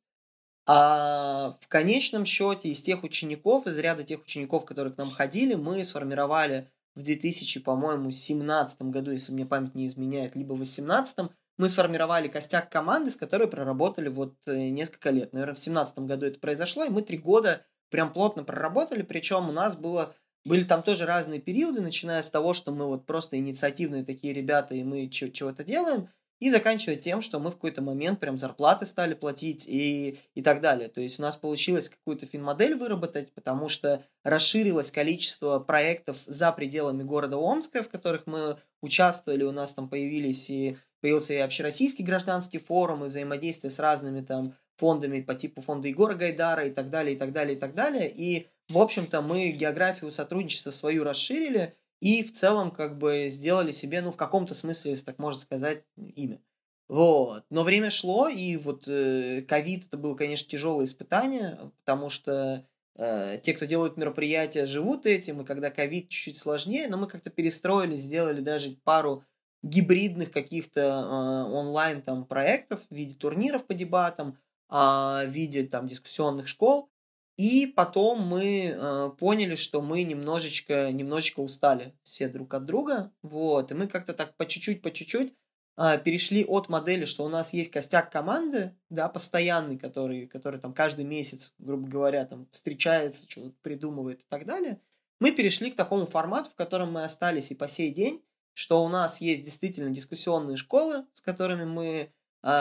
А в конечном счете из тех учеников, из ряда тех учеников, которые к нам ходили, мы сформировали в 2000, по-моему, 17 году, если мне память не изменяет, либо в 18 мы сформировали костяк команды, с которой проработали вот э, несколько лет. Наверное, в 17 году это произошло, и мы три года прям плотно проработали, причем у нас было были там тоже разные периоды, начиная с того, что мы вот просто инициативные такие ребята, и мы чего-то делаем, и заканчивая тем, что мы в какой-то момент прям зарплаты стали платить и, и так далее. То есть у нас получилось какую-то финмодель выработать, потому что расширилось количество проектов за пределами города Омска, в которых мы участвовали. У нас там появились и появился и общероссийский гражданский форум, и взаимодействие с разными там фондами по типу фонда Егора Гайдара и так далее, и так далее, и так далее. И, в общем-то, мы географию сотрудничества свою расширили – и в целом как бы сделали себе, ну, в каком-то смысле, если так можно сказать, имя. Вот. Но время шло, и вот э, ковид э, это было, конечно, тяжелое испытание, потому что э, те, кто делают мероприятия, живут этим, и когда ковид чуть-чуть сложнее, но мы как-то перестроили, сделали даже пару гибридных каких-то э, онлайн там проектов в виде турниров по дебатам, э, в виде там дискуссионных школ, и потом мы э, поняли, что мы немножечко, немножечко устали все друг от друга. Вот. И мы как-то так по чуть-чуть, по чуть-чуть э, перешли от модели, что у нас есть костяк команды, да, постоянный, который, который там каждый месяц, грубо говоря, там встречается, что-то придумывает и так далее. Мы перешли к такому формату, в котором мы остались и по сей день, что у нас есть действительно дискуссионные школы, с которыми мы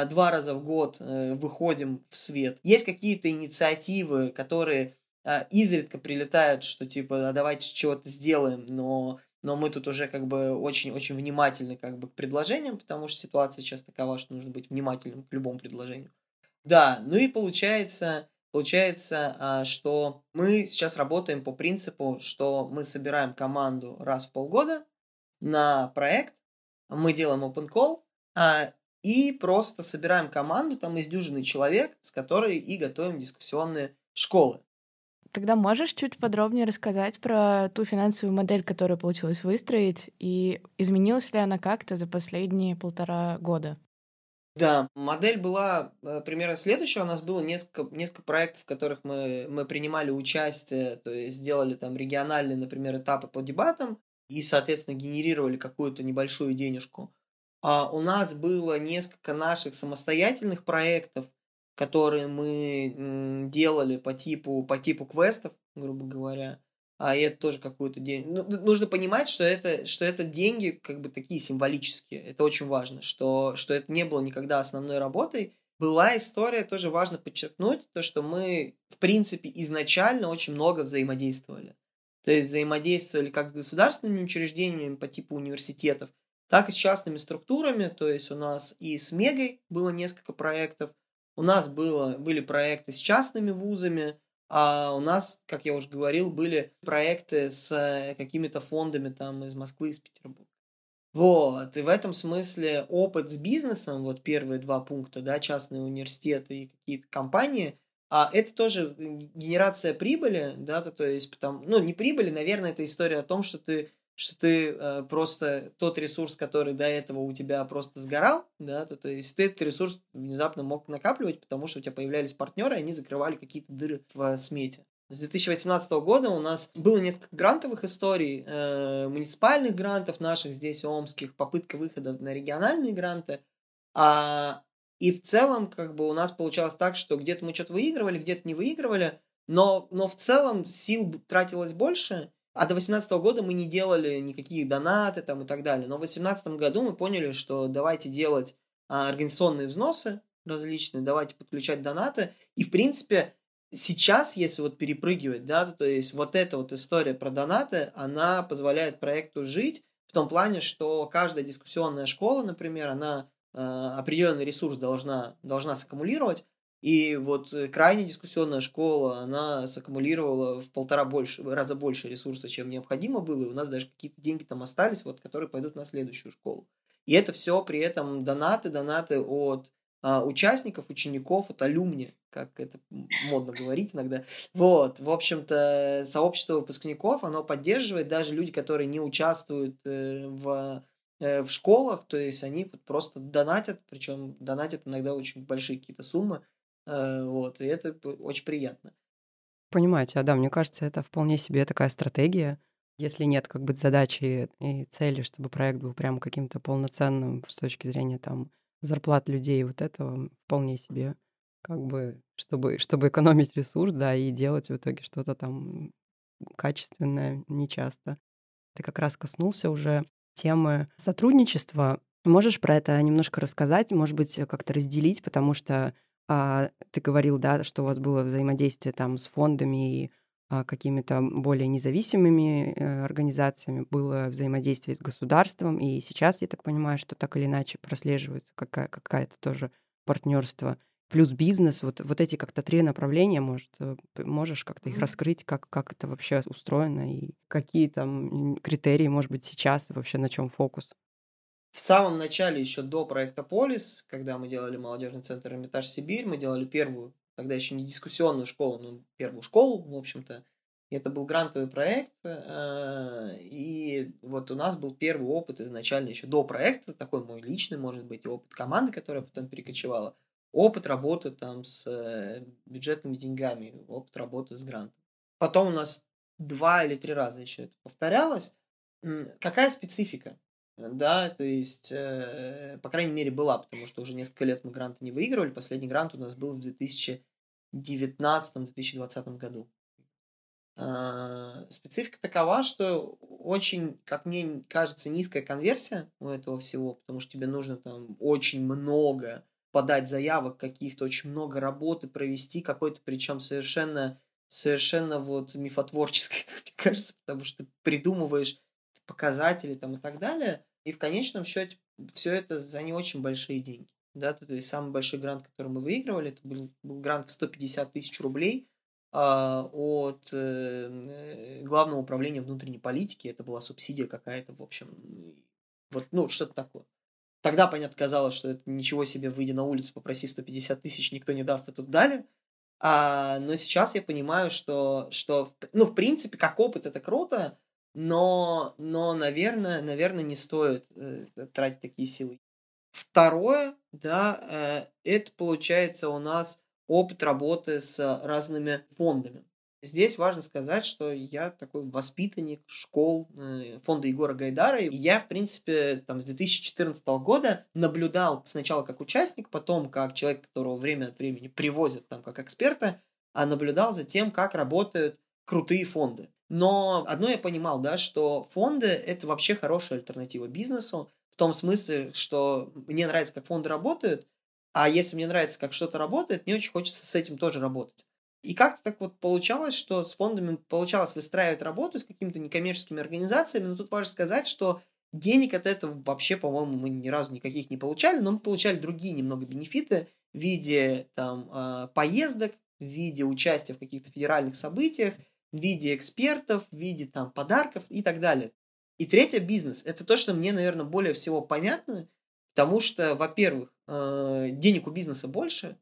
два раза в год э, выходим в свет. Есть какие-то инициативы, которые а, изредка прилетают, что типа, а давайте чего-то сделаем, но но мы тут уже как бы очень-очень внимательны как бы к предложениям, потому что ситуация сейчас такова, что нужно быть внимательным к любому предложению. Да, ну и получается, получается, что мы сейчас работаем по принципу, что мы собираем команду раз в полгода на проект, мы делаем open call, и просто собираем команду там из дюжины человек, с которой и готовим дискуссионные школы. Тогда можешь чуть подробнее рассказать про ту финансовую модель, которую получилось выстроить, и изменилась ли она как-то за последние полтора года? Да, модель была э, примерно следующая. У нас было несколько, несколько проектов, в которых мы, мы принимали участие, то есть сделали там региональные, например, этапы по дебатам и, соответственно, генерировали какую-то небольшую денежку. А у нас было несколько наших самостоятельных проектов, которые мы делали по типу, по типу квестов, грубо говоря. А это тоже какую-то деньги. Ну, нужно понимать, что это, что это деньги как бы такие символические. Это очень важно, что, что это не было никогда основной работой. Была история, тоже важно подчеркнуть, то, что мы, в принципе, изначально очень много взаимодействовали. То есть взаимодействовали как с государственными учреждениями по типу университетов, так и с частными структурами, то есть у нас и с Мегой было несколько проектов, у нас было, были проекты с частными вузами, а у нас, как я уже говорил, были проекты с какими-то фондами там из Москвы, из Петербурга. Вот, и в этом смысле опыт с бизнесом, вот первые два пункта, да, частные университеты и какие-то компании, а это тоже генерация прибыли, да, то, то есть, потому, ну, не прибыли, наверное, это история о том, что ты что ты э, просто тот ресурс, который до этого у тебя просто сгорал, да, то, то есть ты этот ресурс внезапно мог накапливать, потому что у тебя появлялись партнеры, и они закрывали какие-то дыры в смете. С 2018 года у нас было несколько грантовых историй, э, муниципальных грантов наших здесь, омских, попытка выхода на региональные гранты. А, и в целом, как бы у нас получалось так, что где-то мы что-то выигрывали, где-то не выигрывали, но, но в целом сил тратилось больше, а до 2018 года мы не делали никакие донаты там и так далее. Но в 2018 году мы поняли, что давайте делать а, организационные взносы различные, давайте подключать донаты. И, в принципе, сейчас, если вот перепрыгивать, да, то есть вот эта вот история про донаты, она позволяет проекту жить в том плане, что каждая дискуссионная школа, например, она э, определенный ресурс должна, должна саккумулировать, и вот э, крайне дискуссионная школа, она саккумулировала в полтора больше, раза больше ресурса, чем необходимо было, и у нас даже какие-то деньги там остались, вот, которые пойдут на следующую школу. И это все при этом донаты, донаты от а, участников, учеников, от алюмни, как это модно говорить иногда. Вот, в общем-то, сообщество выпускников, оно поддерживает даже люди, которые не участвуют э, в э, в школах, то есть они просто донатят, причем донатят иногда очень большие какие-то суммы, вот, и это очень приятно. Понимаю тебя, да, мне кажется, это вполне себе такая стратегия, если нет как бы задачи и цели, чтобы проект был прям каким-то полноценным с точки зрения там зарплат людей, вот этого вполне себе как бы, чтобы, чтобы экономить ресурс, да, и делать в итоге что-то там качественное нечасто. Ты как раз коснулся уже темы сотрудничества. Можешь про это немножко рассказать, может быть, как-то разделить, потому что а, ты говорил, да, что у вас было взаимодействие там с фондами и а, какими-то более независимыми э, организациями, было взаимодействие с государством, и сейчас, я так понимаю, что так или иначе прослеживается какая- какая-то тоже партнерство плюс бизнес, вот, вот эти как-то три направления, может, э, можешь как-то их раскрыть, как, как это вообще устроено и какие там критерии, может быть, сейчас вообще на чем фокус? В самом начале, еще до проекта Полис, когда мы делали молодежный центр Эрмитаж Сибирь, мы делали первую, тогда еще не дискуссионную школу, но первую школу, в общем-то. Это был грантовый проект, э, и вот у нас был первый опыт изначально еще до проекта, такой мой личный, может быть, и опыт команды, которая потом перекочевала опыт работы там с э, бюджетными деньгами, опыт работы с грантом. Потом у нас два или три раза еще это повторялось. Какая специфика? Да, то есть, э, по крайней мере, была, потому что уже несколько лет мы гранты не выигрывали. Последний грант у нас был в 2019-2020 году. Э, специфика такова, что очень, как мне кажется, низкая конверсия у этого всего, потому что тебе нужно там очень много подать заявок каких-то, очень много работы провести, какой-то, причем совершенно, совершенно вот мифотворческой, (laughs) как мне кажется, потому что ты придумываешь показатели там и так далее, и в конечном счете все это за не очень большие деньги. Да, то есть самый большой грант, который мы выигрывали, это был, был грант в 150 тысяч рублей а, от э, Главного управления внутренней политики. Это была субсидия какая-то, в общем, вот, ну, что-то такое. Тогда, понятно, казалось, что это ничего себе, выйди на улицу, попроси 150 тысяч, никто не даст, а тут дали. А, но сейчас я понимаю, что, что, ну, в принципе, как опыт это круто, но, но наверное, наверное, не стоит э, тратить такие силы. Второе, да, э, это получается у нас опыт работы с разными фондами. Здесь важно сказать, что я такой воспитанник школ э, фонда Егора Гайдара. И я, в принципе, там, с 2014 года наблюдал сначала как участник, потом как человек, которого время от времени привозят там как эксперта, а наблюдал за тем, как работают крутые фонды. Но одно я понимал, да, что фонды – это вообще хорошая альтернатива бизнесу, в том смысле, что мне нравится, как фонды работают, а если мне нравится, как что-то работает, мне очень хочется с этим тоже работать. И как-то так вот получалось, что с фондами получалось выстраивать работу с какими-то некоммерческими организациями, но тут важно сказать, что денег от этого вообще, по-моему, мы ни разу никаких не получали, но мы получали другие немного бенефиты в виде там а, поездок, в виде участия в каких-то федеральных событиях, в виде экспертов, в виде там подарков и так далее. И третье, бизнес. Это то, что мне, наверное, более всего понятно, потому что, во-первых, э, денег у бизнеса больше,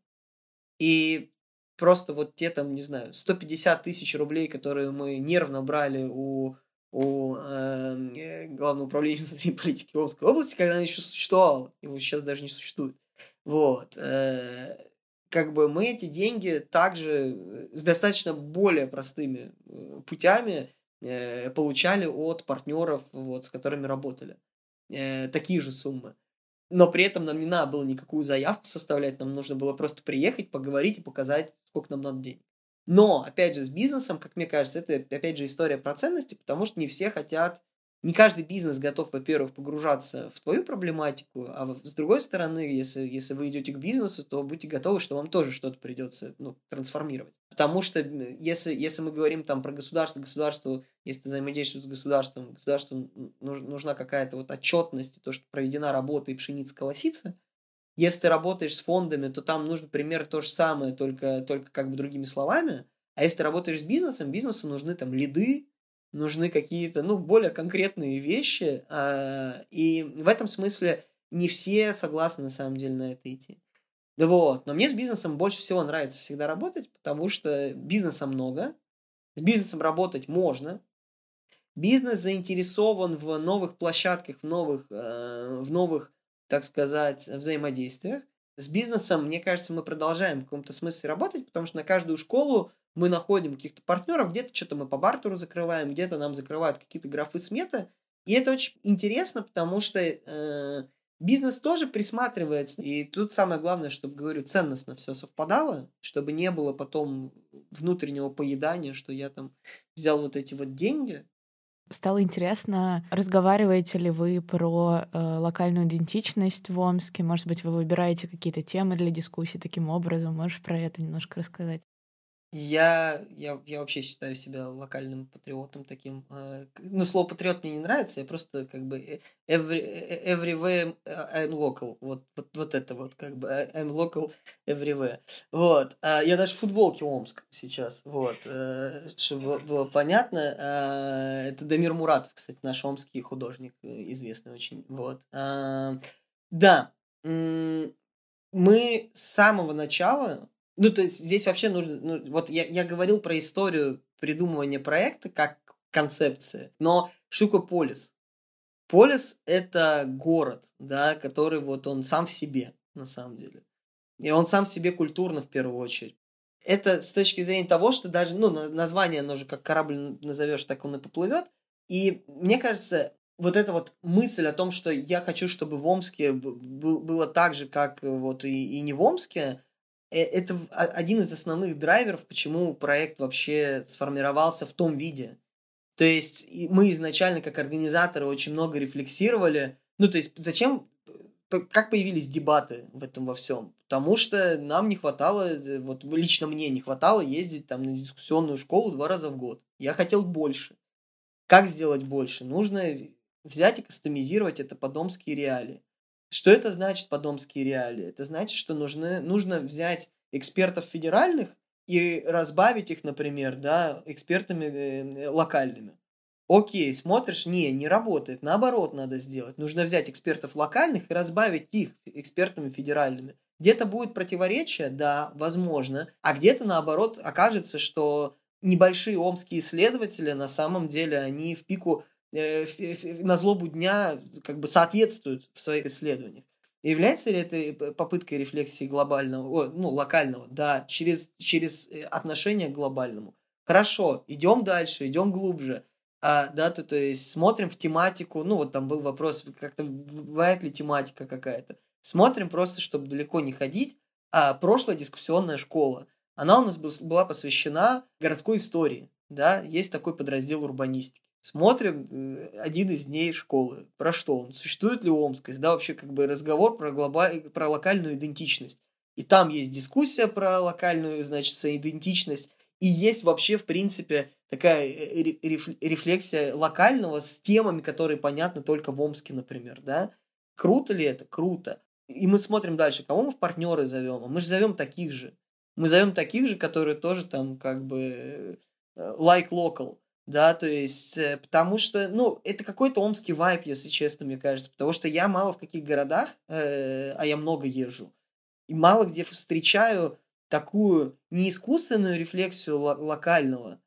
и просто вот те там, не знаю, 150 тысяч рублей, которые мы нервно брали у, у эм, э, Главного управления внутренней политики Омской области, когда она еще существовала. Его сейчас даже не существует. Вот. Э, как бы мы эти деньги также э, с достаточно более простыми э, путями э, получали от партнеров, вот, с которыми работали. Такие же суммы но при этом нам не надо было никакую заявку составлять, нам нужно было просто приехать, поговорить и показать, сколько нам надо денег. Но, опять же, с бизнесом, как мне кажется, это, опять же, история про ценности, потому что не все хотят не каждый бизнес готов, во-первых, погружаться в твою проблематику, а с другой стороны, если, если вы идете к бизнесу, то будьте готовы, что вам тоже что-то придется ну, трансформировать. Потому что если, если мы говорим там про государство, государству, если ты взаимодействуешь с государством, государству нужна какая-то вот отчетность, то, что проведена работа и пшеница колосится, если ты работаешь с фондами, то там нужно примерно то же самое, только, только как бы другими словами. А если ты работаешь с бизнесом, бизнесу нужны там лиды, нужны какие-то, ну, более конкретные вещи, э, и в этом смысле не все согласны, на самом деле, на это идти. Вот. Но мне с бизнесом больше всего нравится всегда работать, потому что бизнеса много, с бизнесом работать можно, Бизнес заинтересован в новых площадках, в новых, э, в новых, так сказать, взаимодействиях. С бизнесом, мне кажется, мы продолжаем в каком-то смысле работать, потому что на каждую школу мы находим каких-то партнеров, где-то что-то мы по бартеру закрываем, где-то нам закрывают какие-то графы сметы. И это очень интересно, потому что э, бизнес тоже присматривается. И тут самое главное, чтобы, говорю, ценностно все совпадало, чтобы не было потом внутреннего поедания, что я там взял вот эти вот деньги, Стало интересно, разговариваете ли вы про э, локальную идентичность в Омске? Может быть, вы выбираете какие-то темы для дискуссии таким образом? Можешь про это немножко рассказать? Я, я, я вообще считаю себя локальным патриотом таким. Э, ну, слово патриот мне не нравится, я просто как бы э, every, э, everywhere I'm local. Вот, вот, вот это вот как бы I'm local everywhere. Вот. А я даже в футболке Омск сейчас. Вот. Чтобы было понятно. А, это Дамир Муратов, кстати, наш омский художник, известный очень. Вот. А, да. Мы с самого начала ну, то есть здесь вообще нужно... Ну, вот я, я говорил про историю придумывания проекта как концепция, но штука полис. Полис — это город, да, который вот он сам в себе, на самом деле. И он сам в себе культурно в первую очередь. Это с точки зрения того, что даже, ну, название, оно же как корабль назовешь, так он и поплывет. И мне кажется, вот эта вот мысль о том, что я хочу, чтобы в Омске было так же, как вот и, и не в Омске, это один из основных драйверов, почему проект вообще сформировался в том виде. То есть мы изначально как организаторы очень много рефлексировали. Ну, то есть зачем, как появились дебаты в этом во всем? Потому что нам не хватало, э, вот лично мне не хватало ездить там на дискуссионную школу два раза в год. Я хотел больше. Как сделать больше? Нужно взять и кастомизировать это по домские реалии. Что это значит по домские реалии? Это значит, что нужно, нужно взять экспертов федеральных и разбавить их, например, да, экспертами э, локальными. Окей, смотришь, не, не работает. Наоборот, надо сделать. Нужно взять экспертов локальных и разбавить их экспертами федеральными. Где-то будет противоречие, да, возможно, а где-то наоборот окажется, что небольшие омские исследователи на самом деле они в пику на злобу дня как бы соответствуют в своих исследованиях. Является ли это попыткой рефлексии глобального, ну, локального? Да, через, через э, отношение к глобальному. Хорошо, идем дальше, идем глубже. А, да, то, то есть смотрим в тематику, ну, вот там был вопрос, как-то бывает ли тематика какая-то. Смотрим просто, чтобы далеко не ходить. А прошлая дискуссионная школа, она у нас была посвящена городской истории. Да, есть такой подраздел урбанистики. Смотрим э, один из дней школы. Про что он? Существует ли омскость? Да, вообще как бы разговор про, глобаль... про локальную идентичность. И там есть дискуссия про локальную, значит, идентичность. И есть вообще, в принципе, такая э, рефлексия локального с темами, которые понятны только в Омске, например, да. Круто ли это? Круто. И мы смотрим дальше, кого мы в партнеры зовем. А мы же зовем таких же. Мы зовем таких же, которые тоже там как бы э, like local. Да, то есть, э, потому что, ну, это какой-то омский вайп, если честно, мне кажется, потому что я мало в каких городах, э, а я много езжу, и мало где встречаю такую не искусственную рефлексию локального,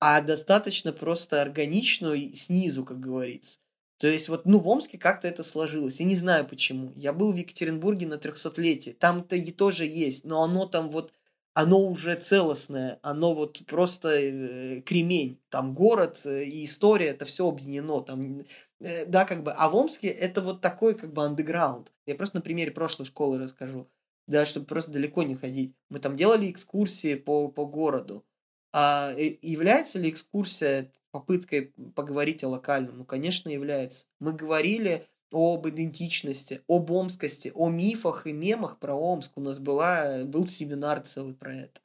а достаточно просто органичную снизу, как говорится. То есть вот, ну, в Омске как-то это сложилось. Я не знаю почему. Я был в Екатеринбурге на 300-летии. Там-то и тоже есть, но оно там вот оно уже целостное, оно вот просто э, кремень. Там город э, и история, это все объединено. Там, э, да, как бы, а в Омске это вот такой как бы андеграунд. Я просто на примере прошлой школы расскажу. Да, чтобы просто далеко не ходить. Мы там делали экскурсии по, по городу. А является ли экскурсия попыткой поговорить о локальном? Ну, конечно, является. Мы говорили об идентичности, об омскости, о мифах и мемах про Омск. У нас была, был семинар целый про это.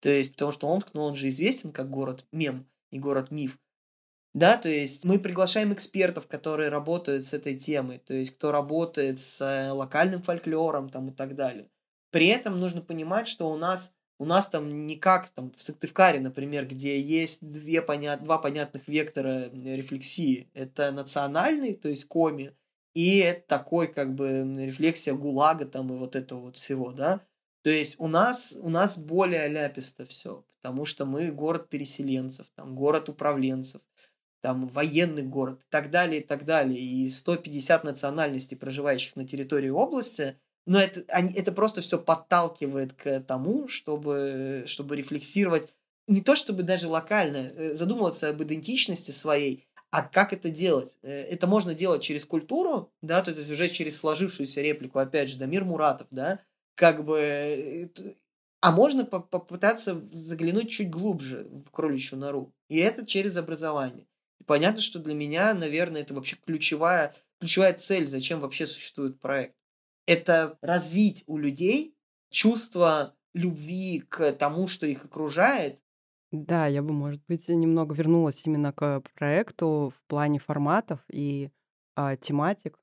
То есть, потому что Омск, ну, он же известен как город-мем и город-миф. Да, то есть мы приглашаем экспертов, которые работают с этой темой, то есть кто работает с э, локальным фольклором там и так далее. При этом нужно понимать, что у нас у нас там не как там в Сыктывкаре, например, где есть две понят... два понятных вектора рефлексии. Это национальный, то есть коми, и это такой, как бы, рефлексия ГУЛАГа там и вот этого вот всего, да. То есть у нас, у нас более ляписто все, потому что мы город переселенцев, там, город управленцев. там военный город и так далее, и так далее, и 150 национальностей, проживающих на территории области, но это, они, это просто все подталкивает к тому, чтобы, чтобы рефлексировать не то чтобы даже локально, э, задумываться об идентичности своей, а как это делать? Э, это можно делать через культуру, да, то есть уже через сложившуюся реплику, опять же, Дамир Муратов, да, как бы... Э, а можно попытаться заглянуть чуть глубже в кроличью нору. И это через образование. И понятно, что для меня, наверное, это вообще ключевая, ключевая цель, зачем вообще существует проект. Это развить у людей чувство любви к тому, что их окружает, да, я бы, может быть, немного вернулась именно к проекту в плане форматов и а, тематик.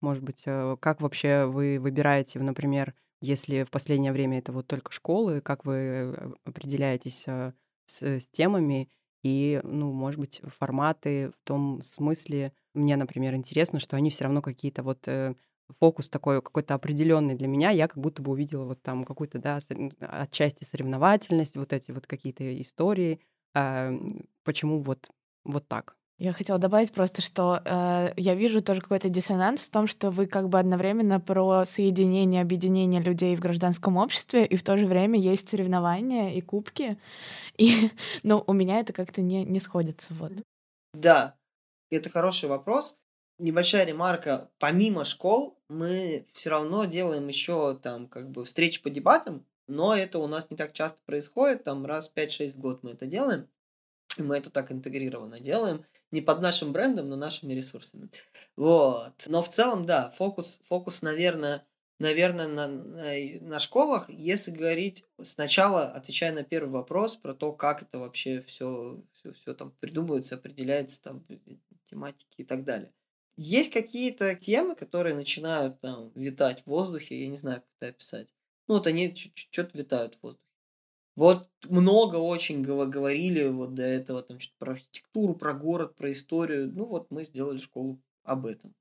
Может быть, а, как вообще вы выбираете, например, если в последнее время это вот только школы, как вы э, определяетесь а, с, с темами и, ну, может быть, форматы в том смысле, мне, например, интересно, что они все равно какие-то вот э, фокус такой какой-то определенный для меня, я как будто бы увидела вот там какую-то, да, отчасти соревновательность, вот эти вот какие-то истории. Э, почему вот, вот так? Я хотела добавить просто, что э, я вижу тоже какой-то диссонанс в том, что вы как бы одновременно про соединение, объединение людей в гражданском обществе, и в то же время есть соревнования и кубки. (laughs) И, ну, у меня это как-то не, не сходится, вот. Да, это хороший вопрос небольшая ремарка. Помимо школ, мы все равно делаем еще там как бы встречи по дебатам, но это у нас не так часто происходит, там раз 5-6 в год мы это делаем, и мы это так интегрированно делаем, не под нашим брендом, но нашими ресурсами. Вот. Но в целом, да, фокус, фокус наверное, наверное, на, на, на школах, если говорить сначала, отвечая на первый вопрос про то, как это вообще все, все, все там придумывается, определяется, там, тематики и так далее. Есть какие-то темы, которые начинают там витать в воздухе, я не знаю, как это описать. Ну, вот они что-то витают в воздухе. Вот много очень говорили вот до этого там что-то про архитектуру, про город, про историю. Ну вот мы сделали школу об этом.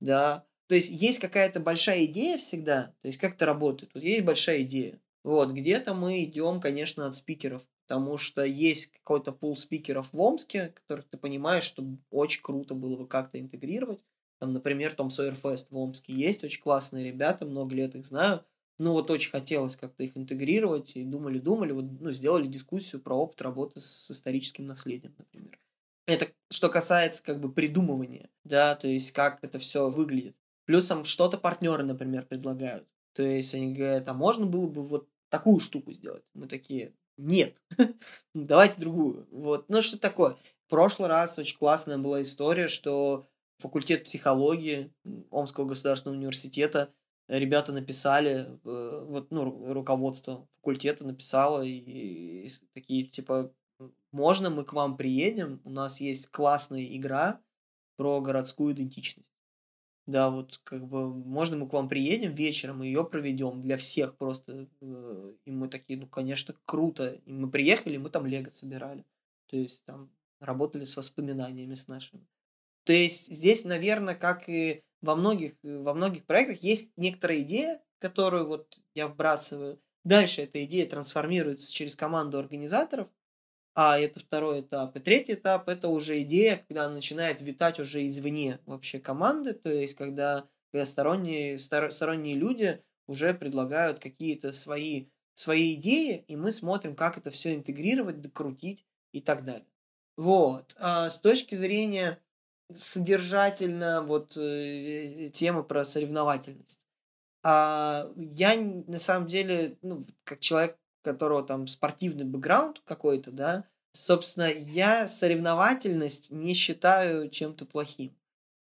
Да. То есть есть какая-то большая идея всегда. То есть как это работает? Вот есть большая идея. Вот, где-то мы идем, конечно, от спикеров, потому что есть какой-то пул спикеров в Омске, которых ты понимаешь, что очень круто было бы как-то интегрировать. Там, например, Том Сойерфест в Омске есть, очень классные ребята, много лет их знаю. Ну, вот очень хотелось как-то их интегрировать, и думали-думали, вот, ну, сделали дискуссию про опыт работы с историческим наследием, например. Это что касается как бы придумывания, да, то есть как это все выглядит. Плюсом что-то партнеры, например, предлагают. То есть они говорят, а можно было бы вот такую штуку сделать. Мы такие, нет, (laughs) давайте другую. Вот, ну что такое. В прошлый раз очень классная была история, что факультет психологии Омского государственного университета ребята написали, э, вот, ну, руководство факультета написало, и, и такие, типа, можно мы к вам приедем, у нас есть классная игра про городскую идентичность. Да, вот как бы можно мы к вам приедем вечером и ее проведем для всех просто. Э, и мы такие, ну, конечно, круто. И мы приехали, мы там лего собирали. То есть там работали с воспоминаниями с нашими. То есть здесь, наверное, как и во многих, во многих проектах, есть некоторая идея, которую вот я вбрасываю. Дальше эта идея трансформируется через команду организаторов, а это второй этап. И третий этап – это уже идея, когда она начинает витать уже извне вообще команды, то есть когда, когда сторонние, сторонние люди уже предлагают какие-то свои, свои идеи, и мы смотрим, как это все интегрировать, докрутить и так далее. Вот. А с точки зрения содержательно вот э, темы про соревновательность. А я на самом деле, ну, как человек, которого там спортивный бэкграунд какой-то, да, собственно, я соревновательность не считаю чем-то плохим.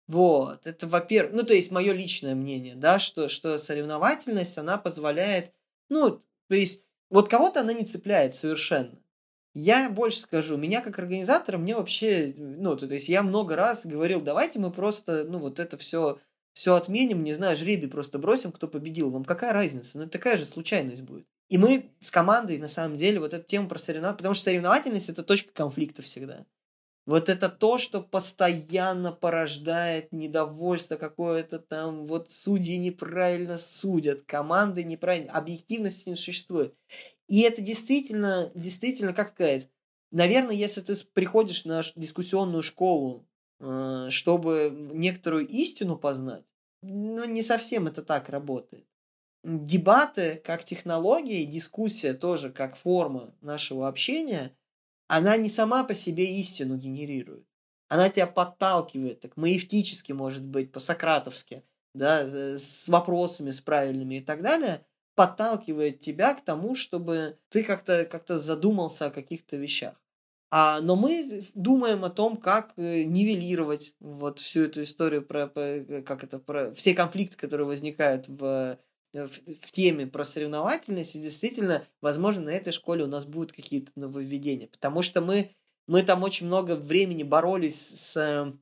Вот, это, во-первых, ну, то есть, мое личное мнение, да, что, что соревновательность, она позволяет, ну, то есть, вот кого-то она не цепляет совершенно. Я больше скажу, меня как организатора, мне вообще, ну, то, то есть, я много раз говорил, давайте мы просто, ну, вот это все, все отменим, не знаю, жребий просто бросим, кто победил. Вам какая разница? Ну, такая же случайность будет. И мы с командой, на самом деле, вот эту тему про соревновательность, потому что соревновательность – это точка конфликта всегда. Вот это то, что постоянно порождает недовольство какое-то там, вот судьи неправильно судят, команды неправильно, объективности не существует. И это действительно, действительно, как сказать, наверное, если ты приходишь на дискуссионную школу, э, чтобы некоторую истину познать, ну, не совсем это так работает. Дебаты как технология и дискуссия тоже как форма нашего общения, она не сама по себе истину генерирует. Она тебя подталкивает, так маевтически, может быть, по-сократовски, да, с вопросами, с правильными и так далее, подталкивает тебя к тому, чтобы ты как-то как задумался о каких-то вещах. А, но мы думаем о том, как э, нивелировать вот всю эту историю про, про как это про все конфликты, которые возникают в, в, в теме про соревновательность. И действительно, возможно, на этой школе у нас будут какие-то нововведения, потому что мы мы там очень много времени боролись с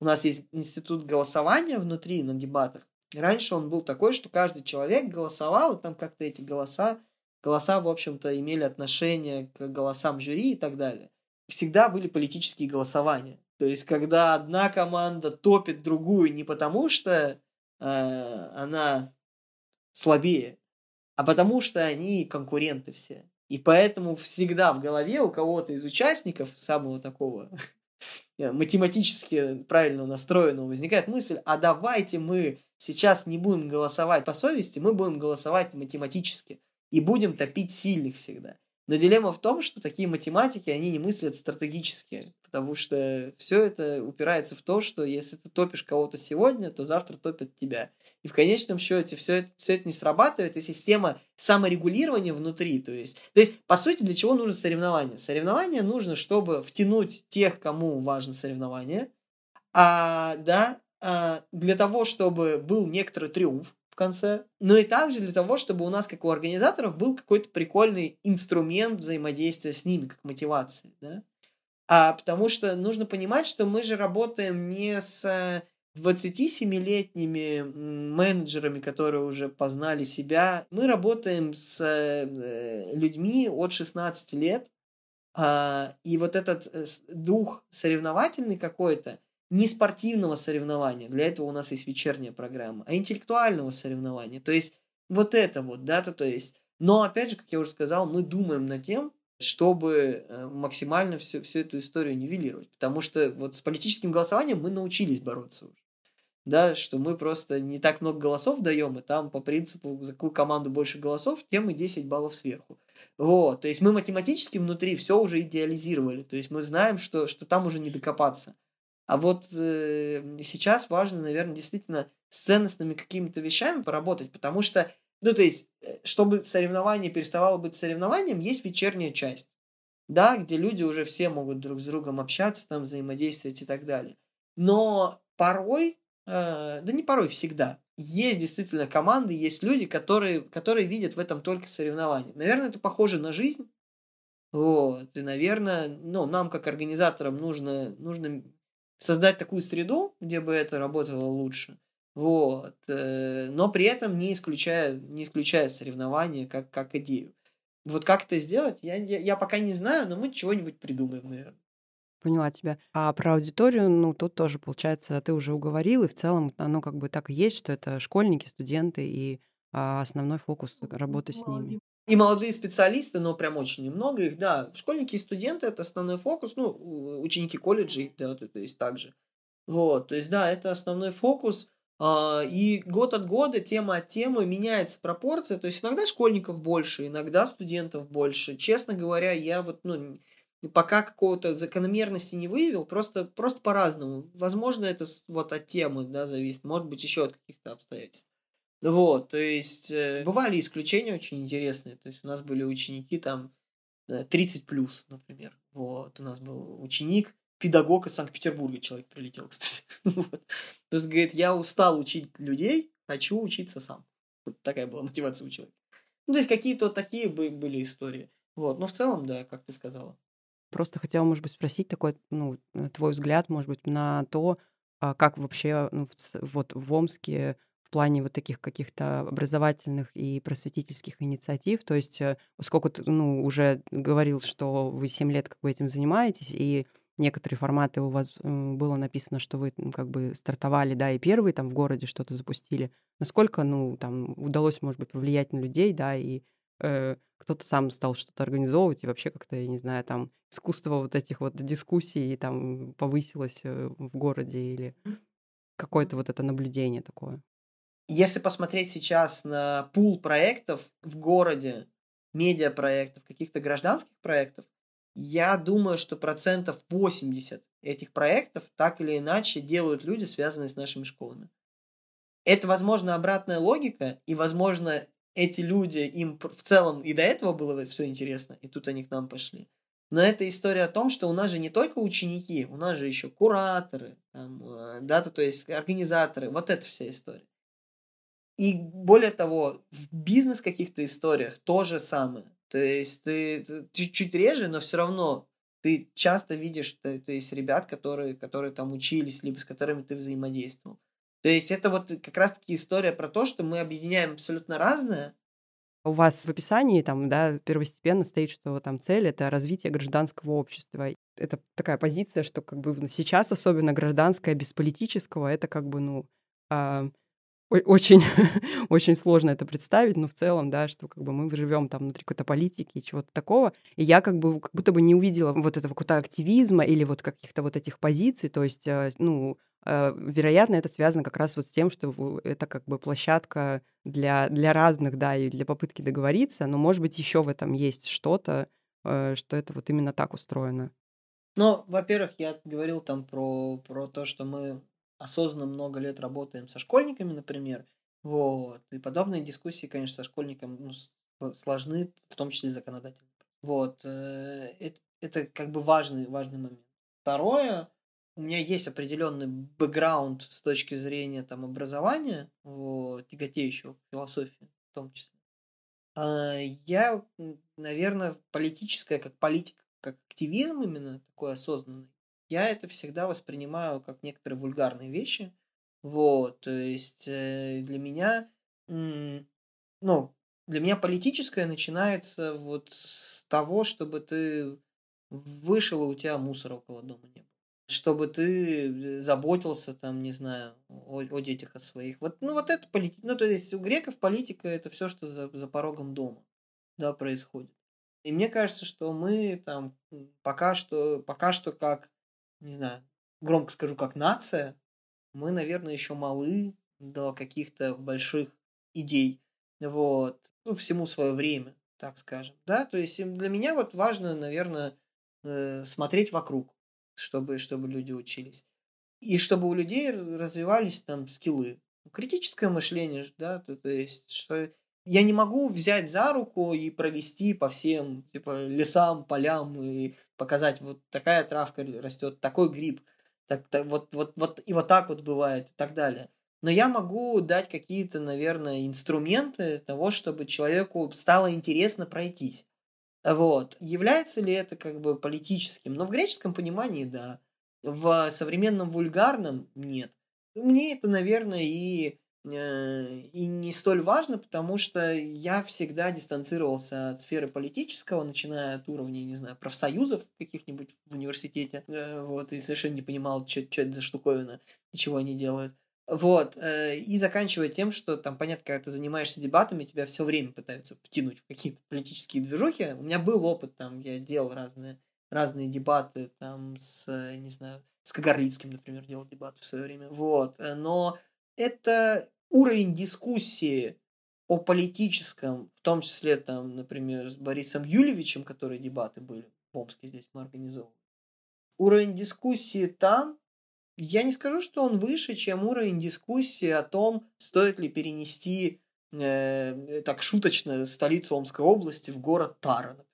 у нас есть институт голосования внутри на дебатах. Раньше он был такой, что каждый человек голосовал, и там как-то эти голоса, голоса, в общем-то, имели отношение к голосам жюри и так далее всегда были политические голосования. То есть, когда одна команда топит другую не потому, что э, она слабее, а потому что они конкуренты все. И поэтому всегда в голове у кого-то из участников самого такого (laughs) математически правильно настроенного возникает мысль, а давайте мы сейчас не будем голосовать по совести, мы будем голосовать математически и будем топить сильных всегда. Но дилемма в том, что такие математики, они не мыслят стратегически, потому что все это упирается в то, что если ты топишь кого-то сегодня, то завтра топят тебя. И в конечном счете все это, все это не срабатывает, и система саморегулирования внутри. То есть, то есть, по сути, для чего нужно соревнование? Соревнование нужно, чтобы втянуть тех, кому важно соревнование, а, да, а, для того, чтобы был некоторый триумф, в конце, но и также для того, чтобы у нас, как у организаторов, был какой-то прикольный инструмент взаимодействия с ними, как мотивации, да? А потому что нужно понимать, что мы же работаем не с 27-летними менеджерами, которые уже познали себя. Мы работаем с э, людьми от 16 лет. А, и вот этот э, дух соревновательный какой-то, не спортивного соревнования, для этого у нас есть вечерняя программа, а интеллектуального соревнования. То есть вот это вот, да, то, то есть. Но опять же, как я уже сказал, мы думаем над тем, чтобы э, максимально всю, всю эту историю нивелировать. Потому что вот с политическим голосованием мы научились бороться уже. Да, что мы просто не так много голосов даем, и там по принципу, за какую команду больше голосов, тем и 10 баллов сверху. Вот, то есть мы математически внутри все уже идеализировали, то есть мы знаем, что, что там уже не докопаться. А вот э, сейчас важно, наверное, действительно с ценностными какими-то вещами поработать, потому что, ну, то есть, э, чтобы соревнование переставало быть соревнованием, есть вечерняя часть, да, где люди уже все могут друг с другом общаться, там, взаимодействовать и так далее. Но порой, э, да не порой, всегда, есть действительно команды, есть люди, которые, которые видят в этом только соревнование. Наверное, это похоже на жизнь, вот, и, наверное, ну, нам, как организаторам, нужно, нужно создать такую среду, где бы это работало лучше. Вот. Э, но при этом не исключая, не исключая соревнования как, как идею. Вот как это сделать, я, я, я пока не знаю, но мы чего-нибудь придумаем, наверное. Поняла тебя. А про аудиторию, ну, тут тоже, получается, ты уже уговорил, и в целом оно как бы так и есть, что это школьники, студенты, и а, основной фокус работы с ними. И молодые специалисты, но прям очень немного их, да. Школьники и студенты – это основной фокус, ну, ученики колледжей, да, то, то есть также. Вот, то есть, да, это основной фокус. А, и год от года, тема от темы меняется пропорция. То есть, иногда школьников больше, иногда студентов больше. Честно говоря, я вот, ну, пока какого-то закономерности не выявил, просто, просто по-разному. Возможно, это вот от темы, да, зависит. Может быть, еще от каких-то обстоятельств. Вот, то есть э, бывали исключения очень интересные. То есть у нас были ученики там 30 плюс, например. Вот, у нас был ученик, педагог из Санкт-Петербурга, человек прилетел, (laughs) кстати. вот. То есть, говорит, я устал учить людей, хочу учиться сам. Вот такая была мотивация у человека. Ну, то есть, какие-то вот такие были истории. Вот, но в целом, да, как ты сказала. Просто хотела, может быть, спросить такой, ну, твой взгляд, может быть, на то, а как вообще ну, вот в Омске плане вот таких каких-то образовательных и просветительских инициатив. То есть, э, поскольку ты ну, уже говорил, что вы 7 лет как бы этим занимаетесь, и некоторые форматы у вас было написано, что вы как бы стартовали, да, и первые там в городе что-то запустили. Насколько, ну, там удалось, может быть, повлиять на людей, да, и э, кто-то сам стал что-то организовывать, и вообще как-то, я не знаю, там искусство вот этих вот дискуссий там повысилось э, в городе или какое-то вот это наблюдение такое. Если посмотреть сейчас на пул проектов в городе, медиапроектов, каких-то гражданских проектов, я думаю, что процентов 80 этих проектов так или иначе делают люди, связанные с нашими школами. Это, возможно, обратная логика, и, возможно, эти люди, им в целом и до этого было все интересно, и тут они к нам пошли. Но это история о том, что у нас же не только ученики, у нас же еще кураторы, там, э, да, то, есть организаторы, вот это вся история. И более того, в бизнес каких-то историях то же самое. То есть ты, ты чуть-чуть реже, но все равно ты часто видишь, то, то есть ребят, которые, которые там учились, либо с которыми ты взаимодействовал. То есть это вот как раз-таки история про то, что мы объединяем абсолютно разное. У вас в описании там, да, первостепенно стоит, что там цель — это развитие гражданского общества. Это такая позиция, что как бы сейчас особенно гражданское без политического — это как бы, ну, э, очень, (laughs) очень сложно это представить, но в целом, да, что как бы мы живем там внутри какой-то политики и чего-то такого, и я как бы как будто бы не увидела вот этого какого-то активизма или вот каких-то вот этих позиций, то есть, э, ну, Э, вероятно, это связано как раз вот с тем, что это как бы площадка для, для разных, да, и для попытки договориться, но, может быть, еще в этом есть что-то, э, что это вот именно так устроено. Ну, во-первых, я говорил там про, про то, что мы осознанно много лет работаем со школьниками, например, вот, и подобные дискуссии, конечно, со школьником ну, сложны, в том числе законодательно. Вот, э, это, это как бы важный, важный момент. Второе, у меня есть определенный бэкграунд с точки зрения там образования, вот, тяготеющего к философии в том числе. А, я, наверное, политическое, как политика, как активизм именно такой осознанный, я это всегда воспринимаю как некоторые вульгарные вещи. Вот, то есть э, для меня, ну, для меня политическое начинается вот с того, чтобы ты вышел, и у тебя мусора около дома не было чтобы ты э, заботился, там, не знаю, о, о детях от своих. Вот, ну, вот это политика. Ну, то есть у греков политика это все, что за, за порогом дома, да, происходит. И мне кажется, что мы там пока что, пока что как, не знаю, громко скажу, как нация, мы, наверное, еще малы до каких-то больших идей. Вот. Ну, всему свое время, так скажем. Да, то есть для меня вот важно, наверное, э, смотреть вокруг чтобы, чтобы люди учились. И чтобы у людей развивались там скиллы. Критическое мышление, да, то, то есть, что я не могу взять за руку и провести по всем типа лесам, полям и показать, вот такая травка растет, такой гриб, так, так, вот, вот, вот, и вот так вот бывает, и так далее. Но я могу дать какие-то, наверное, инструменты того, чтобы человеку стало интересно пройтись. Вот. Является ли это как бы политическим? Но в греческом понимании да. В современном вульгарном нет. Мне это, наверное, и, и не столь важно, потому что я всегда дистанцировался от сферы политического, начиная от уровня, не знаю, профсоюзов каких-нибудь в университете, э, вот, и совершенно не понимал, что это за штуковина и чего они делают. Вот, э, и заканчивая тем, что там, понятно, когда ты занимаешься дебатами, тебя все время пытаются втянуть в какие-то политические движухи. У меня был опыт, там, я делал разные, разные дебаты, там, с, не знаю, с Кагарлицким, например, делал дебаты в свое время. Вот, э, но это уровень дискуссии о политическом, в том числе, там, например, с Борисом Юлевичем, которые дебаты были в Омске здесь мы организовывали. Уровень дискуссии там я не скажу, что он выше, чем уровень дискуссии о том, стоит ли перенести, э, так шуточно, столицу Омской области в город Тара.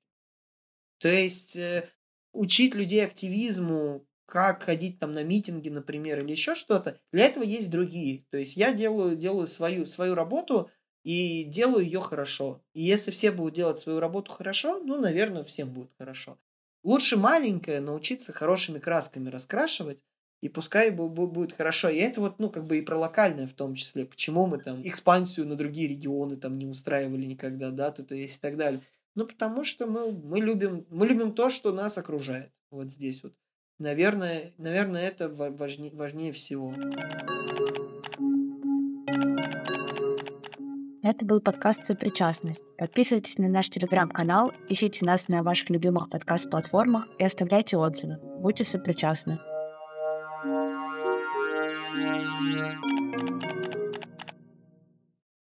То есть э, учить людей активизму, как ходить там на митинги, например, или еще что-то, для этого есть другие. То есть я делаю, делаю свою, свою работу и делаю ее хорошо. И если все будут делать свою работу хорошо, ну, наверное, всем будет хорошо. Лучше маленькое научиться хорошими красками раскрашивать, и пускай будет хорошо. И это вот, ну, как бы и про локальное в том числе. Почему мы там экспансию на другие регионы там не устраивали никогда, да, то, то есть и так далее. Ну, потому что мы, мы, любим, мы любим то, что нас окружает. Вот здесь вот. Наверное, наверное это важнее, важнее всего. Это был подкаст «Сопричастность». Подписывайтесь на наш телеграм-канал, ищите нас на ваших любимых подкаст-платформах и оставляйте отзывы. Будьте сопричастны.